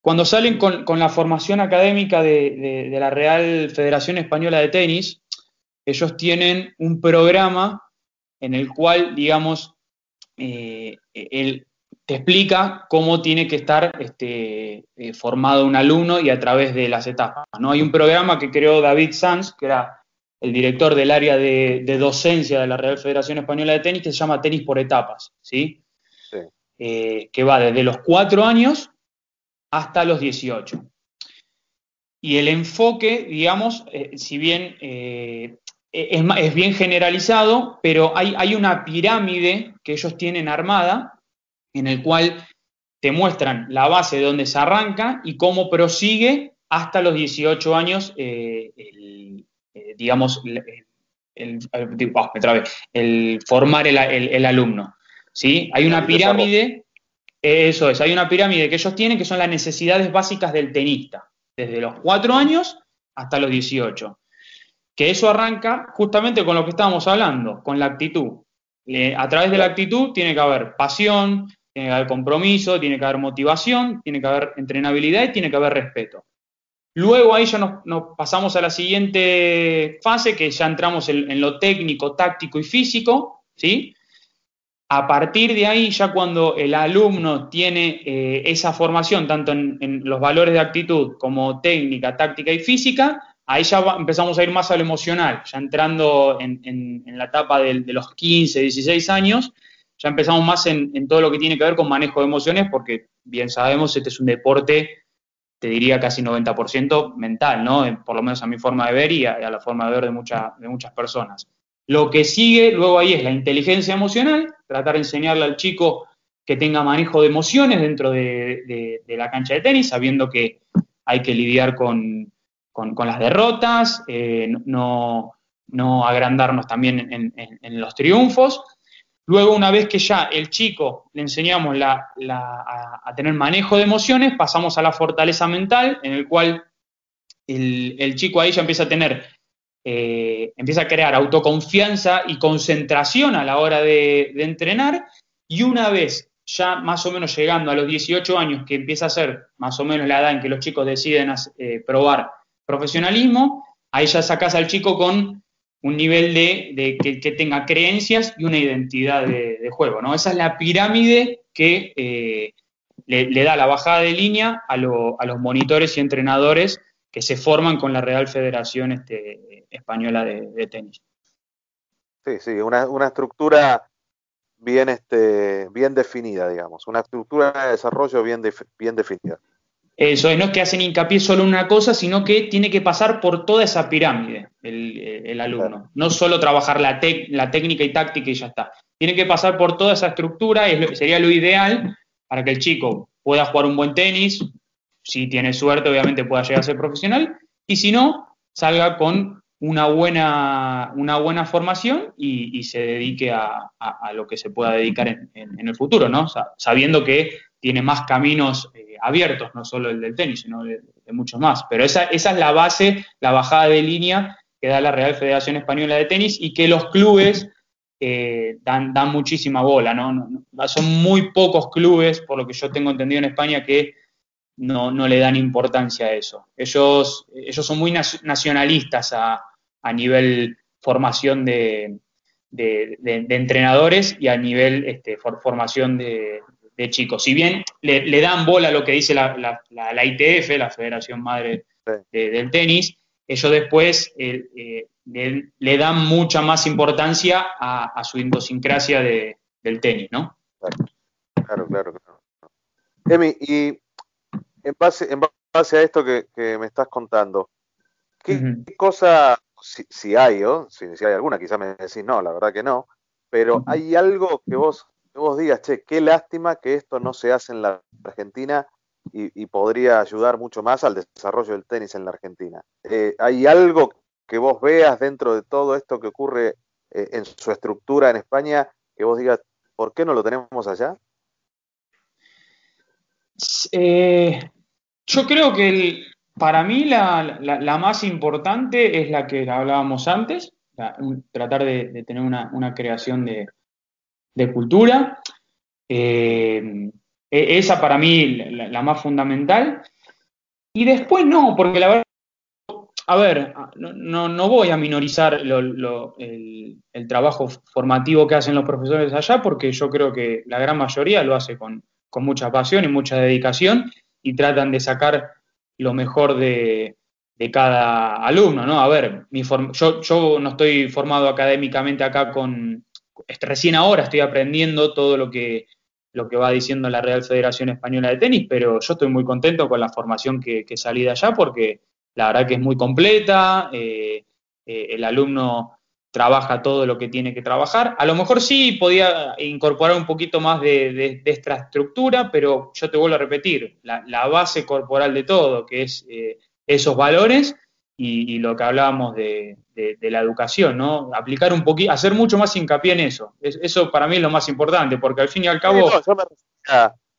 cuando salen con, la formación académica de, de, la Real Federación Española de Tenis, ellos tienen un programa en el cual, digamos, eh, él te explica cómo tiene que estar este, eh, formado un alumno y a través de las etapas. ¿no? Hay un programa que creó David Sanz, que era el director del área de, docencia de la Real Federación Española de Tenis, que se llama Tenis por Etapas, ¿sí? Eh, que va desde los cuatro años hasta los 18. Y el enfoque, digamos, si bien eh, es, bien generalizado, pero hay, una pirámide que ellos tienen armada en el cual te muestran la base de donde se arranca y cómo prosigue hasta los 18 años, eh, el, eh, digamos, el, el, formar el, alumno. ¿sí? Hay una pirámide, eso es, hay una pirámide que ellos tienen que son las necesidades básicas del tenista, desde los 4 años hasta los 18 que eso arranca justamente con lo que estábamos hablando, con la actitud. a través de la actitud tiene que haber pasión, tiene que haber compromiso, tiene que haber motivación, tiene que haber entrenabilidad y tiene que haber respeto. Luego ahí ya nos, pasamos a la siguiente fase, que ya entramos en, lo técnico, táctico y físico, ¿sí? A partir de ahí, ya cuando el alumno tiene eh, esa formación, tanto en, los valores de actitud como técnica, táctica y física, ahí ya empezamos a ir más a lo emocional, ya entrando en, la etapa de, los 15, 16 años, ya empezamos más en, todo lo que tiene que ver con manejo de emociones, porque bien sabemos, este es un deporte, te diría casi 90% mental, ¿no? Por lo menos a mi forma de ver y a, la forma de ver de, de muchas personas. Lo que sigue luego ahí es la inteligencia emocional, tratar de enseñarle al chico que tenga manejo de emociones dentro de la cancha de tenis, sabiendo que hay que lidiar con, con, las derrotas, eh, no, agrandarnos también en, los triunfos. Luego, una vez que ya el chico le enseñamos a, tener manejo de emociones, pasamos a la fortaleza mental, en el cual el, chico ahí ya empieza a tener, eh, empieza a crear autoconfianza y concentración a la hora de, entrenar. Y una vez ya más o menos llegando a los 18 años, que empieza a ser más o menos la edad en que los chicos deciden eh, probar profesionalismo, ahí ya sacas al chico con un nivel de, que, tenga creencias y una identidad de, juego, ¿no? Esa es la pirámide que eh, le, da la bajada de línea a, los monitores y entrenadores que se forman con la Real Federación este, Española de, Tenis. Sí, sí, una, estructura bien, este, bien definida, digamos, una estructura de desarrollo bien, bien definida. Eso no es que hacen hincapié solo en una cosa, sino que tiene que pasar por toda esa pirámide el, alumno. No solo trabajar la, la, técnica y táctica y ya está. Tiene que pasar por toda esa estructura, sería lo ideal para que el chico pueda jugar un buen tenis, si tiene suerte obviamente pueda llegar a ser profesional, y si no, salga con una buena, una buena formación y, se dedique a, lo que se pueda dedicar en, el futuro, ¿no? sabiendo que tiene más caminos eh, abiertos, no solo el del tenis, sino de, muchos más. Pero esa, esa, es la base, la bajada de línea que da la Real Federación Española de Tenis y que los clubes eh, dan, dan, muchísima bola, ¿no? Son muy pocos clubes, por lo que yo tengo entendido en España, que no, no, le dan importancia a eso. Ellos, ellos son muy nacionalistas a, a nivel formación de, de, entrenadores y a nivel este, formación de, chicos. Si bien le, dan bola a lo que dice la, la, ITF, la Federación Madre del Tenis, ellos después eh, eh, le, dan mucha más importancia a, su idiosincrasia del tenis, ¿no? Claro, claro, claro. Emi, y en base, en base a esto que, me estás contando, ¿qué, cosa, si, hay, o si, hay alguna, quizás me decís no, la verdad que no, pero hay algo que vos, que vos digas, che, qué lástima que esto no se hace en la Argentina y, podría ayudar mucho más al desarrollo del tenis en la Argentina. Eh, ¿Hay algo que vos veas dentro de todo esto que ocurre eh, en su estructura en España que vos digas, ¿por qué no lo tenemos allá? Eh, yo creo que para mí la, más importante es la que hablábamos antes, tratar de, tener una, creación de, cultura. Eh, e, esa para mí la, más fundamental. Y después no, porque la verdad, a ver, no, no voy a minorizar el, trabajo formativo que hacen los profesores allá, porque yo creo que la gran mayoría lo hace con, con mucha pasión y mucha dedicación y tratan de sacar lo mejor de, cada alumno, ¿no? A ver, mi yo, yo no estoy formado académicamente acá con, recién ahora estoy aprendiendo todo lo que, lo que va diciendo la Real Federación Española de Tenis, pero yo estoy muy contento con la formación que, salí de allá porque la verdad que es muy completa, eh, eh, el alumno trabaja todo lo que tiene que trabajar. A lo mejor sí podía incorporar un poquito más de, esta estructura, pero yo te vuelvo a repetir, la, base corporal de todo, que es eh, esos valores y, lo que hablábamos de, la educación, ¿no? Aplicar un poquito, hacer mucho más hincapié en eso. eso para mí es lo más importante, porque al fin y al cabo...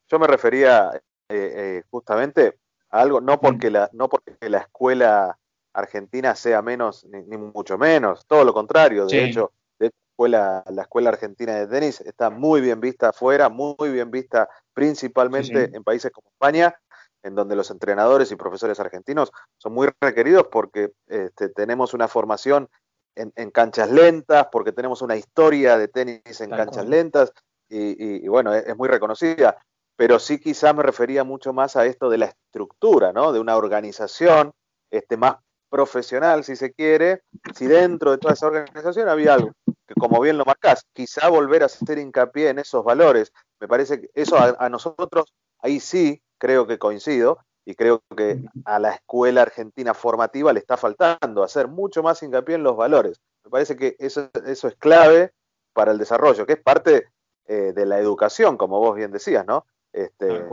yo, me refería, eh, eh, justamente a algo, no porque, mm. la, no porque la escuela Argentina sea menos, ni, mucho menos, todo lo contrario. De hecho, de la escuela argentina de tenis está muy bien vista afuera, muy bien vista principalmente en países como España, en donde los entrenadores y profesores argentinos son muy requeridos porque este, tenemos una formación en, canchas lentas, porque tenemos una historia de tenis en canchas lentas y, bueno, es, muy reconocida. Pero sí quizá me refería mucho más a esto de la estructura, ¿no? De una organización este, más profesional, si se quiere, si dentro de toda esa organización había algo que, como bien lo marcás, quizá volver a hacer hincapié en esos valores. Me parece que eso a, nosotros, ahí sí creo que coincido, y creo que a la escuela argentina formativa le está faltando hacer mucho más hincapié en los valores. Me parece que eso, eso es clave para el desarrollo, que es parte eh, de la educación, como vos bien decías, ¿no? Este,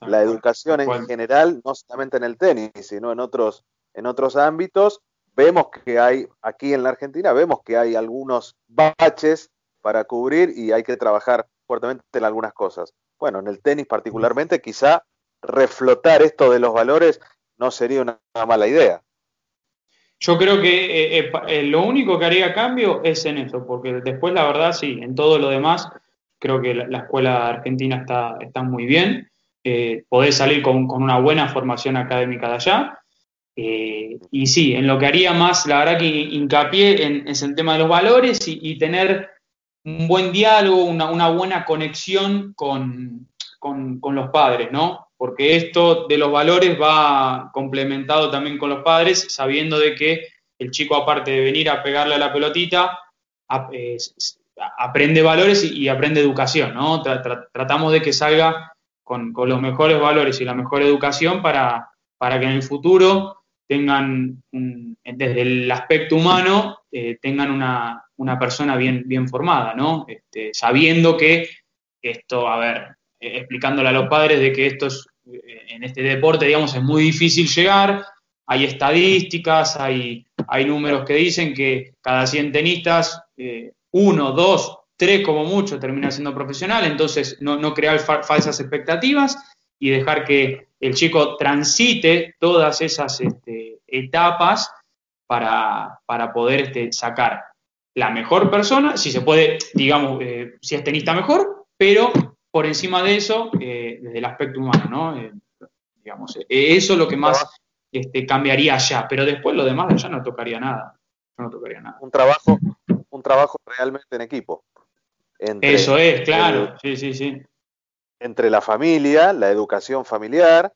la educación en general, no solamente en el tenis, sino en otros en otros ámbitos. Vemos que hay, aquí en la Argentina, vemos que hay algunos baches para cubrir y hay que trabajar fuertemente en algunas cosas. Bueno, en el tenis particularmente, quizá reflotar esto de los valores no sería una, mala idea. Yo creo que eh, eh, eh, lo único que haría cambio es en eso, porque después la verdad sí, en todo lo demás creo que la, escuela argentina está, muy bien. podés salir con, con, una buena formación académica de allá eh, y sí, en lo que haría más, la verdad que hincapié en, el tema de los valores y, tener un buen diálogo, una, buena conexión con, los padres, ¿no? Porque esto de los valores va complementado también con los padres, sabiendo de que el chico, aparte de venir a pegarle a la pelotita, aprende valores y, aprende educación, ¿no? tratamos de que salga con, los mejores valores y la mejor educación para, para que en el futuro tengan, desde el aspecto humano, eh, tengan una, una, persona bien, bien formada, ¿no? Este, sabiendo que esto, a ver, eh, explicándole a los padres de que esto es, eh, en este deporte, digamos, es muy difícil llegar, hay estadísticas, hay, hay números que dicen que cada 100 tenistas, uno, dos, tres como mucho termina siendo profesional, entonces no, no crear falsas expectativas y dejar que el chico transite todas esas este, etapas para, poder este, sacar la mejor persona, si se puede, digamos, eh, si es tenista mejor, pero por encima de eso, eh, desde el aspecto humano, ¿no? Eh, digamos. E, eso es lo que más este, cambiaría allá, pero después lo demás ya no tocaría nada. No tocaría nada. Un trabajo, un trabajo realmente en equipo. eso es, claro, sí, sí, sí. Entre la familia, la educación familiar,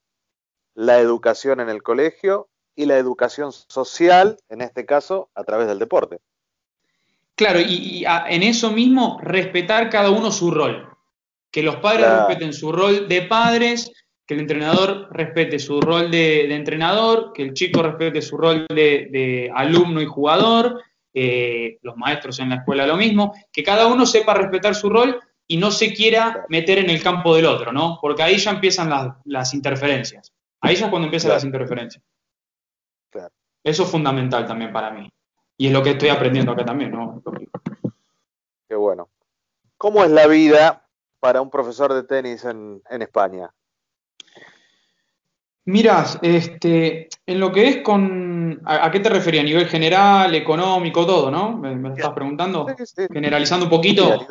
la educación en el colegio y la educación social, en este caso, a través del deporte. Claro, y, en eso mismo respetar cada uno su rol. Que los padres respeten su rol de padres, que el entrenador respete su rol de, entrenador, que el chico respete su rol de, alumno y jugador, eh, los maestros en la escuela lo mismo, que cada uno sepa respetar su rol y no se quiera meter en el campo del otro, ¿no? Porque ahí ya empiezan las, interferencias. Ahí ya es cuando empiezan las interferencias. Eso es fundamental también para mí. Y es lo que estoy aprendiendo acá también, ¿no? Qué bueno. ¿Cómo es la vida para un profesor de tenis en, España? Miras, este, en lo que es con. ¿A, qué te refería? ¿A nivel general, económico, todo, no? ¿Me, estás preguntando? Generalizando un poquito.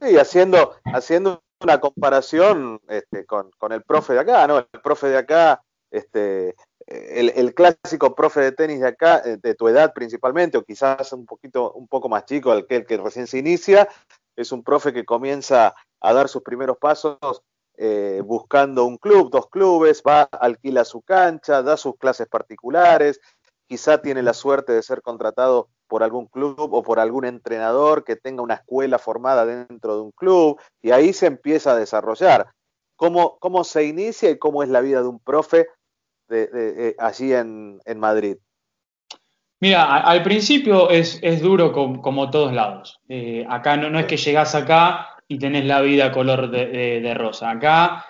Sí, haciendo, haciendo una comparación este, con, con, el profe de acá, ¿no? El profe de acá este, el, clásico profe de tenis de acá, eh, de tu edad principalmente, o quizás un poquito, un poco más chico, el que, el que recién se inicia, es un profe que comienza a dar sus primeros pasos eh, buscando un club, dos clubes, va, alquila su cancha, da sus clases particulares, quizá tiene la suerte de ser contratado por algún club o por algún entrenador que tenga una escuela formada dentro de un club, y ahí se empieza a desarrollar. ¿Cómo, cómo se inicia y cómo es la vida de un profe de, allí en, Madrid? Mira, al principio es, duro como, todos lados. Eh, acá no, es que llegás acá y tenés la vida color de, rosa. Acá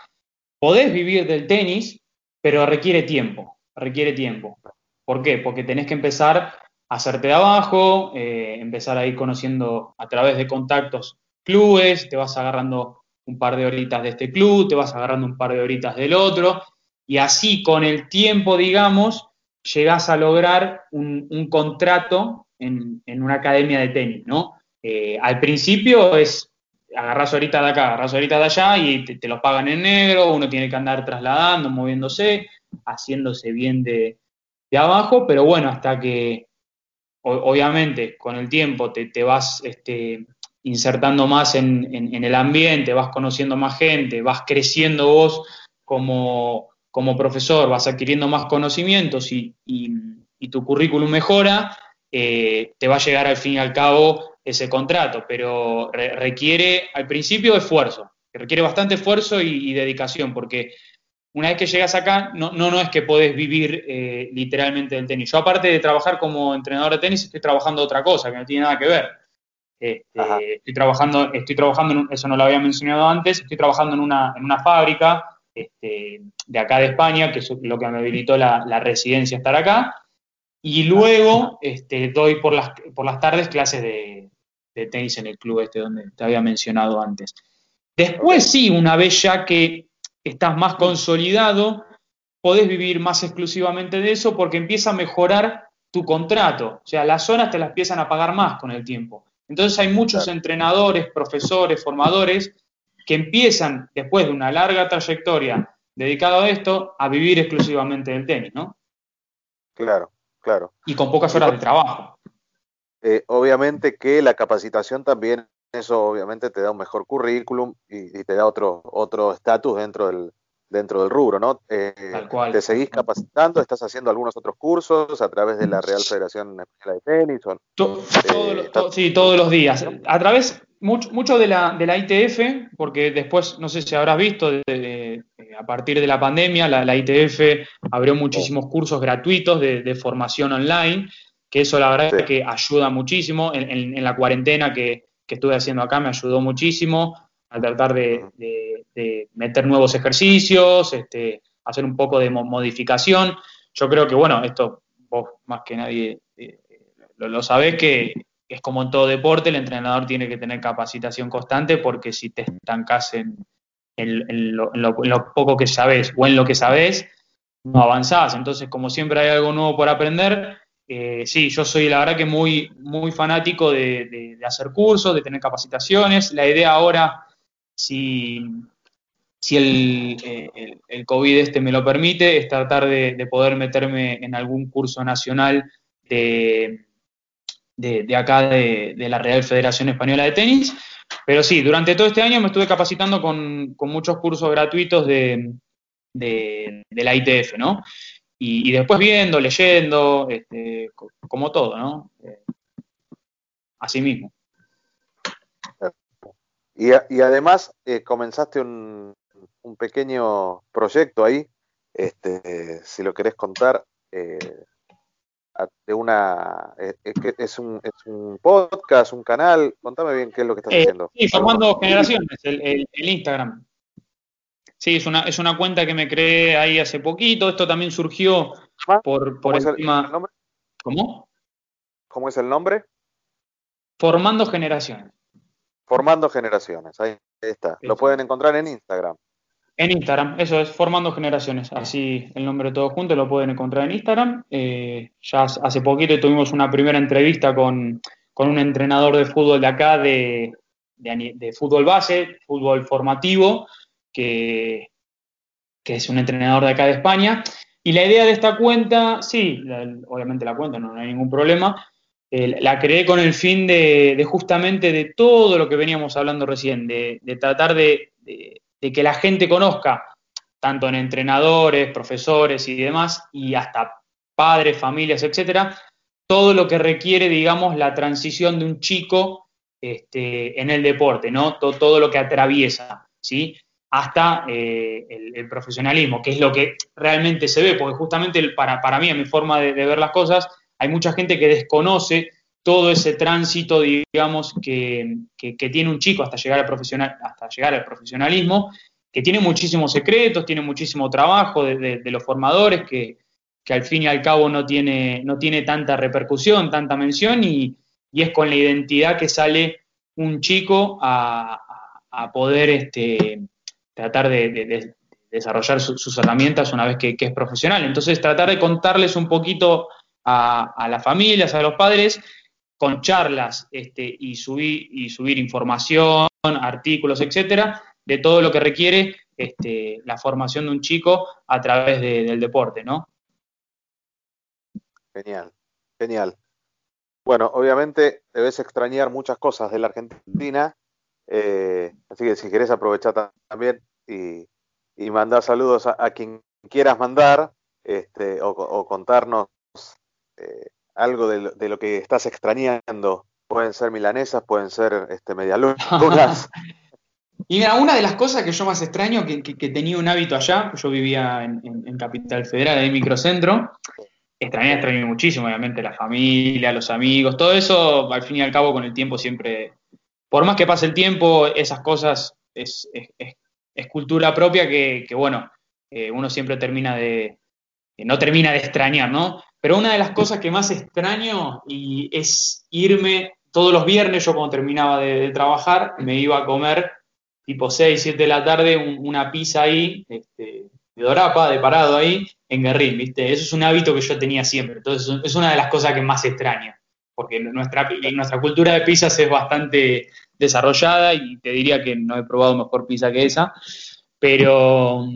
podés vivir del tenis, pero requiere tiempo, requiere tiempo. ¿Por qué? Porque tenés que empezar a hacerte de abajo, eh, empezar a ir conociendo a través de contactos clubes, te vas agarrando un par de horitas de este club, te vas agarrando un par de horitas del otro, y así con el tiempo, digamos, llegás a lograr un, contrato en, una academia de tenis, ¿no? Eh, al principio es agarras ahorita de acá, agarras ahorita de allá y te, lo pagan en negro, uno tiene que andar trasladando, moviéndose, haciéndose bien de, abajo, pero bueno, hasta que obviamente con el tiempo te, vas este, insertando más en, el ambiente, vas conociendo más gente, vas creciendo vos como, como profesor vas adquiriendo más conocimientos y, tu currículum mejora, eh, te va a llegar al fin y al cabo ese contrato, pero requiere al principio esfuerzo, requiere bastante esfuerzo y, dedicación, porque una vez que llegas acá, no, no, es que podés vivir eh, literalmente del tenis. Yo aparte de trabajar como entrenador de tenis, estoy trabajando otra cosa que no tiene nada que ver. Este, estoy trabajando, estoy trabajando eso no lo había mencionado antes, estoy trabajando en una, en una fábrica este, de acá de España, que es lo que me habilitó la, residencia estar acá. Y luego este, doy por las, por las tardes clases de, tenis en el club este donde te había mencionado antes. Después sí, una vez ya que estás más consolidado, podés vivir más exclusivamente de eso porque empieza a mejorar tu contrato. O sea, las zonas te las empiezan a pagar más con el tiempo. Entonces hay muchos entrenadores, profesores, formadores que empiezan, después de una larga trayectoria dedicada a esto, a vivir exclusivamente del tenis, ¿no? Claro, claro. Y con pocas horas de trabajo. Eh, obviamente que la capacitación también, eso obviamente te da un mejor currículum y, te da otro otro estatus dentro del, dentro del rubro, ¿no? Eh, Tal cual. ¿Te seguís capacitando? ¿Estás haciendo algunos otros cursos a través de la Real Federación Española de Tenis? Eh, sí, todos los días. A través, mucho, de, la, de la ITF, porque después, no sé si habrás visto, a partir de la pandemia, la, ITF abrió muchísimos cursos gratuitos de, formación online, que eso la verdad es que ayuda muchísimo. En, la cuarentena que, estuve haciendo acá me ayudó muchísimo a tratar de, meter nuevos ejercicios, este, hacer un poco de modificación. Yo creo que, bueno, esto vos más que nadie eh, lo, lo sabés que es como en todo deporte, el entrenador tiene que tener capacitación constante porque si te estancas en, lo, poco que sabes o en lo que sabes, no avanzás. Entonces, como siempre hay algo nuevo por aprender, eh, sí, yo soy la verdad que muy, muy fanático de, hacer cursos, de tener capacitaciones. La idea ahora, si, si el, el, COVID este me lo permite, es tratar de, poder meterme en algún curso nacional de, de, acá de, la Real Federación Española de Tenis. Pero sí, durante todo este año me estuve capacitando con, muchos cursos gratuitos de, la ITF, ¿no? Y, después viendo, leyendo, este, como todo, ¿no? Eh, así mismo. Y, además eh, comenzaste un, un, pequeño proyecto ahí, este, si lo querés contar, eh, de una eh, es, un, es un podcast, un canal, contame bien qué es lo que estás haciendo. Sí, formando generaciones, el, el, Instagram. Sí, es una, es una cuenta que me creé ahí hace poquito. Esto también surgió por, por encima. ¿Cómo? ¿Cómo es el nombre? Formando generaciones. Formando generaciones, ahí está. Lo pueden encontrar en Instagram. En Instagram, eso es Formando Generaciones, así el nombre todo junto lo pueden encontrar en Instagram. Eh, ya hace poquito tuvimos una primera entrevista con, un entrenador de fútbol de acá, de, fútbol base, fútbol formativo, que, que, es un entrenador de acá de España. Y la idea de esta cuenta, sí, obviamente la cuenta, no, hay ningún problema, eh, la creé con el fin de, justamente de todo lo que veníamos hablando recién, de, tratar de, que la gente conozca, tanto en entrenadores, profesores y demás, y hasta padres, familias, etcétera, todo lo que requiere, digamos, la transición de un chico este, en el deporte, ¿no? Todo, lo que atraviesa, ¿sí? Hasta eh, el, profesionalismo, que es lo que realmente se ve, porque justamente para, para mí, a mi forma de ver las cosas, hay mucha gente que desconoce todo ese tránsito, digamos, que, tiene un chico hasta llegar, al llegar al profesionalismo, que tiene muchísimos secretos, tiene muchísimo trabajo de, los formadores, que, al fin y al cabo no tiene, no tiene tanta repercusión, tanta mención, y, es con la identidad que sale un chico a, poder este, tratar de, desarrollar sus herramientas una vez que, es profesional. Entonces, tratar de contarles un poquito a, las familias, a los padres, con charlas este, y, subir, y subir información, artículos, etcétera, de todo lo que requiere este, la formación de un chico a través del deporte, ¿no? Genial, genial. Bueno, obviamente debes extrañar muchas cosas de la Argentina, eh, así que si querés aprovechar también y, mandar saludos a, quien quieras mandar este, o contarnos eh, algo de lo, que estás extrañando. Pueden ser milanesas, pueden ser este, medialunas. [laughs] y mira, una de las cosas que yo más extraño, que, tenía un hábito allá, yo vivía en, Capital Federal, en microcentro, extrañé, extrañé muchísimo, obviamente, la familia, los amigos, todo eso, al fin y al cabo, con el tiempo siempre, por más que pase el tiempo, esas cosas es, cultura propia que, bueno, eh, uno siempre termina de, no termina de extrañar, ¿no? Pero una de las cosas que más extraño y es irme todos los viernes, yo cuando terminaba de, trabajar, me iba a comer tipo 6, 7 de la tarde una pizza ahí, este, de dorapa, de parado ahí, en Guerrín, ¿viste? Eso es un hábito que yo tenía siempre. Entonces, es una de las cosas que más extraño, porque nuestra, nuestra cultura de pizzas es bastante desarrollada y te diría que no he probado mejor pizza que esa, pero,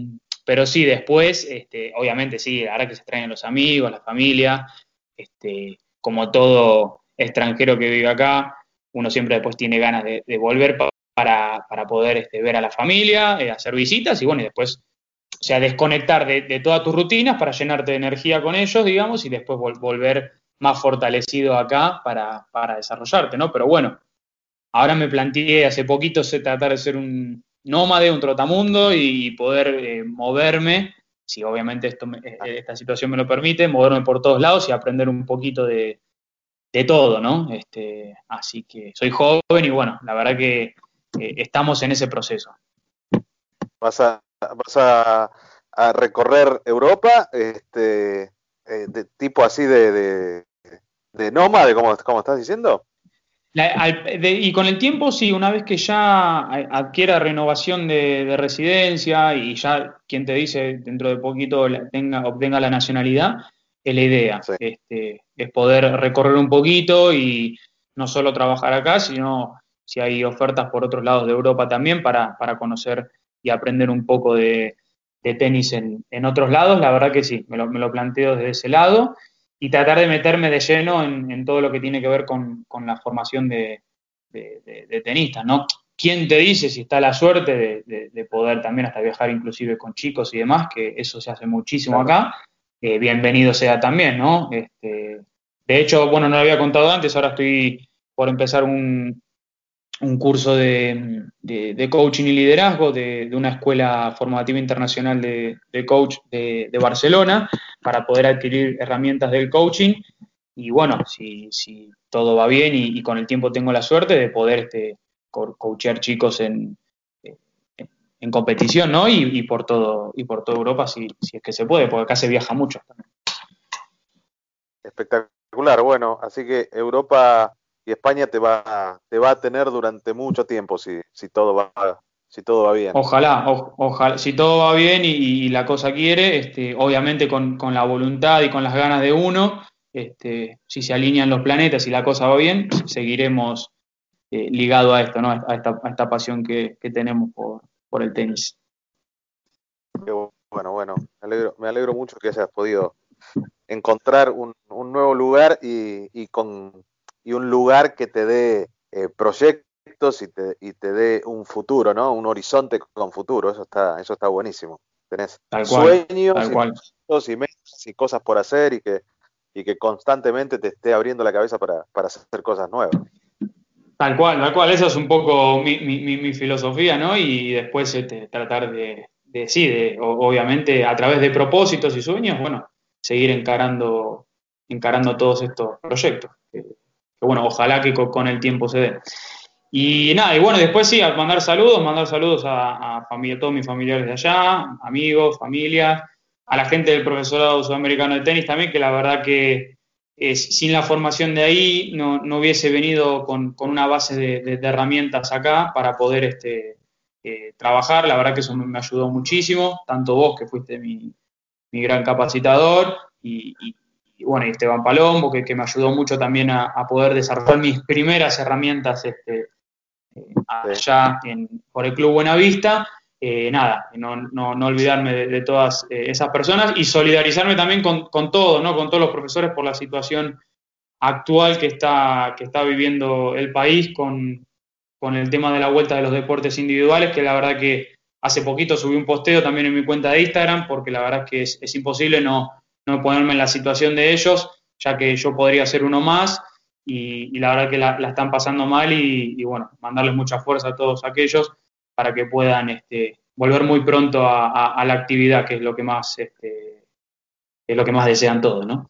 pero sí, después, este, obviamente sí, ahora que se extrañan los amigos, la familia, este, como todo extranjero que vive acá, uno siempre después tiene ganas de, volver para, poder este, ver a la familia, eh, hacer visitas y bueno, y después, o sea, desconectar de, todas tus rutinas para llenarte de energía con ellos, digamos, y después volver más fortalecido acá para, para desarrollarte, ¿no? Pero bueno, ahora me planteé hace poquito tratar de ser un, nómade, un trotamundo y poder eh, moverme, si obviamente esto eh, esta situación me lo permite, moverme por todos lados y aprender un poquito de, todo, ¿no? Este, así que soy joven y bueno, la verdad que eh, estamos en ese proceso. Vas a, vas a, recorrer Europa, este, de tipo así de, de, de nómade, como, como estás diciendo y con el tiempo, sí, una vez que ya adquiera renovación de, residencia y ya quien te dice dentro de poquito tenga, obtenga la nacionalidad, es la idea. Este, es poder recorrer un poquito y no solo trabajar acá, sino si hay ofertas por otros lados de Europa también para, conocer aprender un poco de, tenis en, otros lados, la verdad que sí, me lo, planteo desde ese lado y tratar de meterme de lleno en, todo lo que tiene que ver con, la formación de, de, tenistas, ¿no? ¿Quién te dice si está la suerte de, poder también hasta viajar inclusive con chicos y demás, que eso se hace muchísimo acá? Eh, bienvenido sea también, ¿no? Este, de hecho, bueno, no lo había contado antes, ahora estoy por empezar un, un curso de, coaching y liderazgo de, una escuela formativa internacional de, coach de, Barcelona para poder adquirir herramientas del coaching. Y bueno, si, si todo va bien y, con el tiempo tengo la suerte de poder este, coachear chicos en, en competición, ¿no? Y, por todo y por toda Europa si, si es que se puede, porque acá se viaja mucho Espectacular, bueno, así que Europa y España te va te va a tener durante mucho tiempo si, si todo va si todo va bien. Ojalá, ojalá, si todo va bien y, la cosa quiere, este, obviamente con, con, la voluntad y con las ganas de uno, este, si se alinean los planetas y la cosa va bien, seguiremos eh, ligado a esto, ¿no? A esta, a esta pasión que, que tenemos por, por el tenis. bueno, bueno, me alegro, me alegro mucho que hayas podido encontrar un, nuevo lugar y, con, y un lugar que te dé eh, proyectos y te, y te dé un futuro, ¿no? Un horizonte con futuro, eso está, eso está buenísimo. Tenés sueños Y, y, cosas por hacer y que, y que constantemente te esté abriendo la cabeza para, para hacer cosas nuevas. Tal cual, tal cual, esa es un poco mi, mi, mi filosofía, ¿no? Y después este, tratar de, de, sí, de, obviamente a través de propósitos y sueños, bueno, seguir encarando, encarando todos estos proyectos. Que, bueno, ojalá que con, el tiempo se dé. Y nada, y bueno, después sí, mandar saludos, mandar saludos a, a, familia, todos mis familiares de allá, amigos, familia, a la gente del profesorado sudamericano de tenis también, que la verdad que sin la formación de ahí no, no hubiese venido con, con una base de, herramientas acá para poder este, eh, trabajar. La verdad que eso me, ayudó muchísimo, tanto vos que fuiste mi, mi gran capacitador y, bueno, y Esteban Palombo que, que, me ayudó mucho también a, a, poder desarrollar mis primeras herramientas este, eh, allá en, por el Club Buenavista eh, nada, no, no, no olvidarme de, todas eh, esas personas y solidarizarme también con, con todo, ¿no? con todos los profesores por la situación actual que está, que está viviendo el país con, con el tema de la vuelta de los deportes individuales, que la verdad que hace poquito subí un posteo también en mi cuenta de Instagram, porque la verdad que es, es imposible no, no ponerme en la situación de ellos, ya que yo podría ser uno más, y, la verdad que la, están pasando mal y, y, bueno, mandarles mucha fuerza a todos aquellos para que puedan este, volver muy pronto a, la actividad, que es lo que más, este, es lo que más desean todos, ¿no?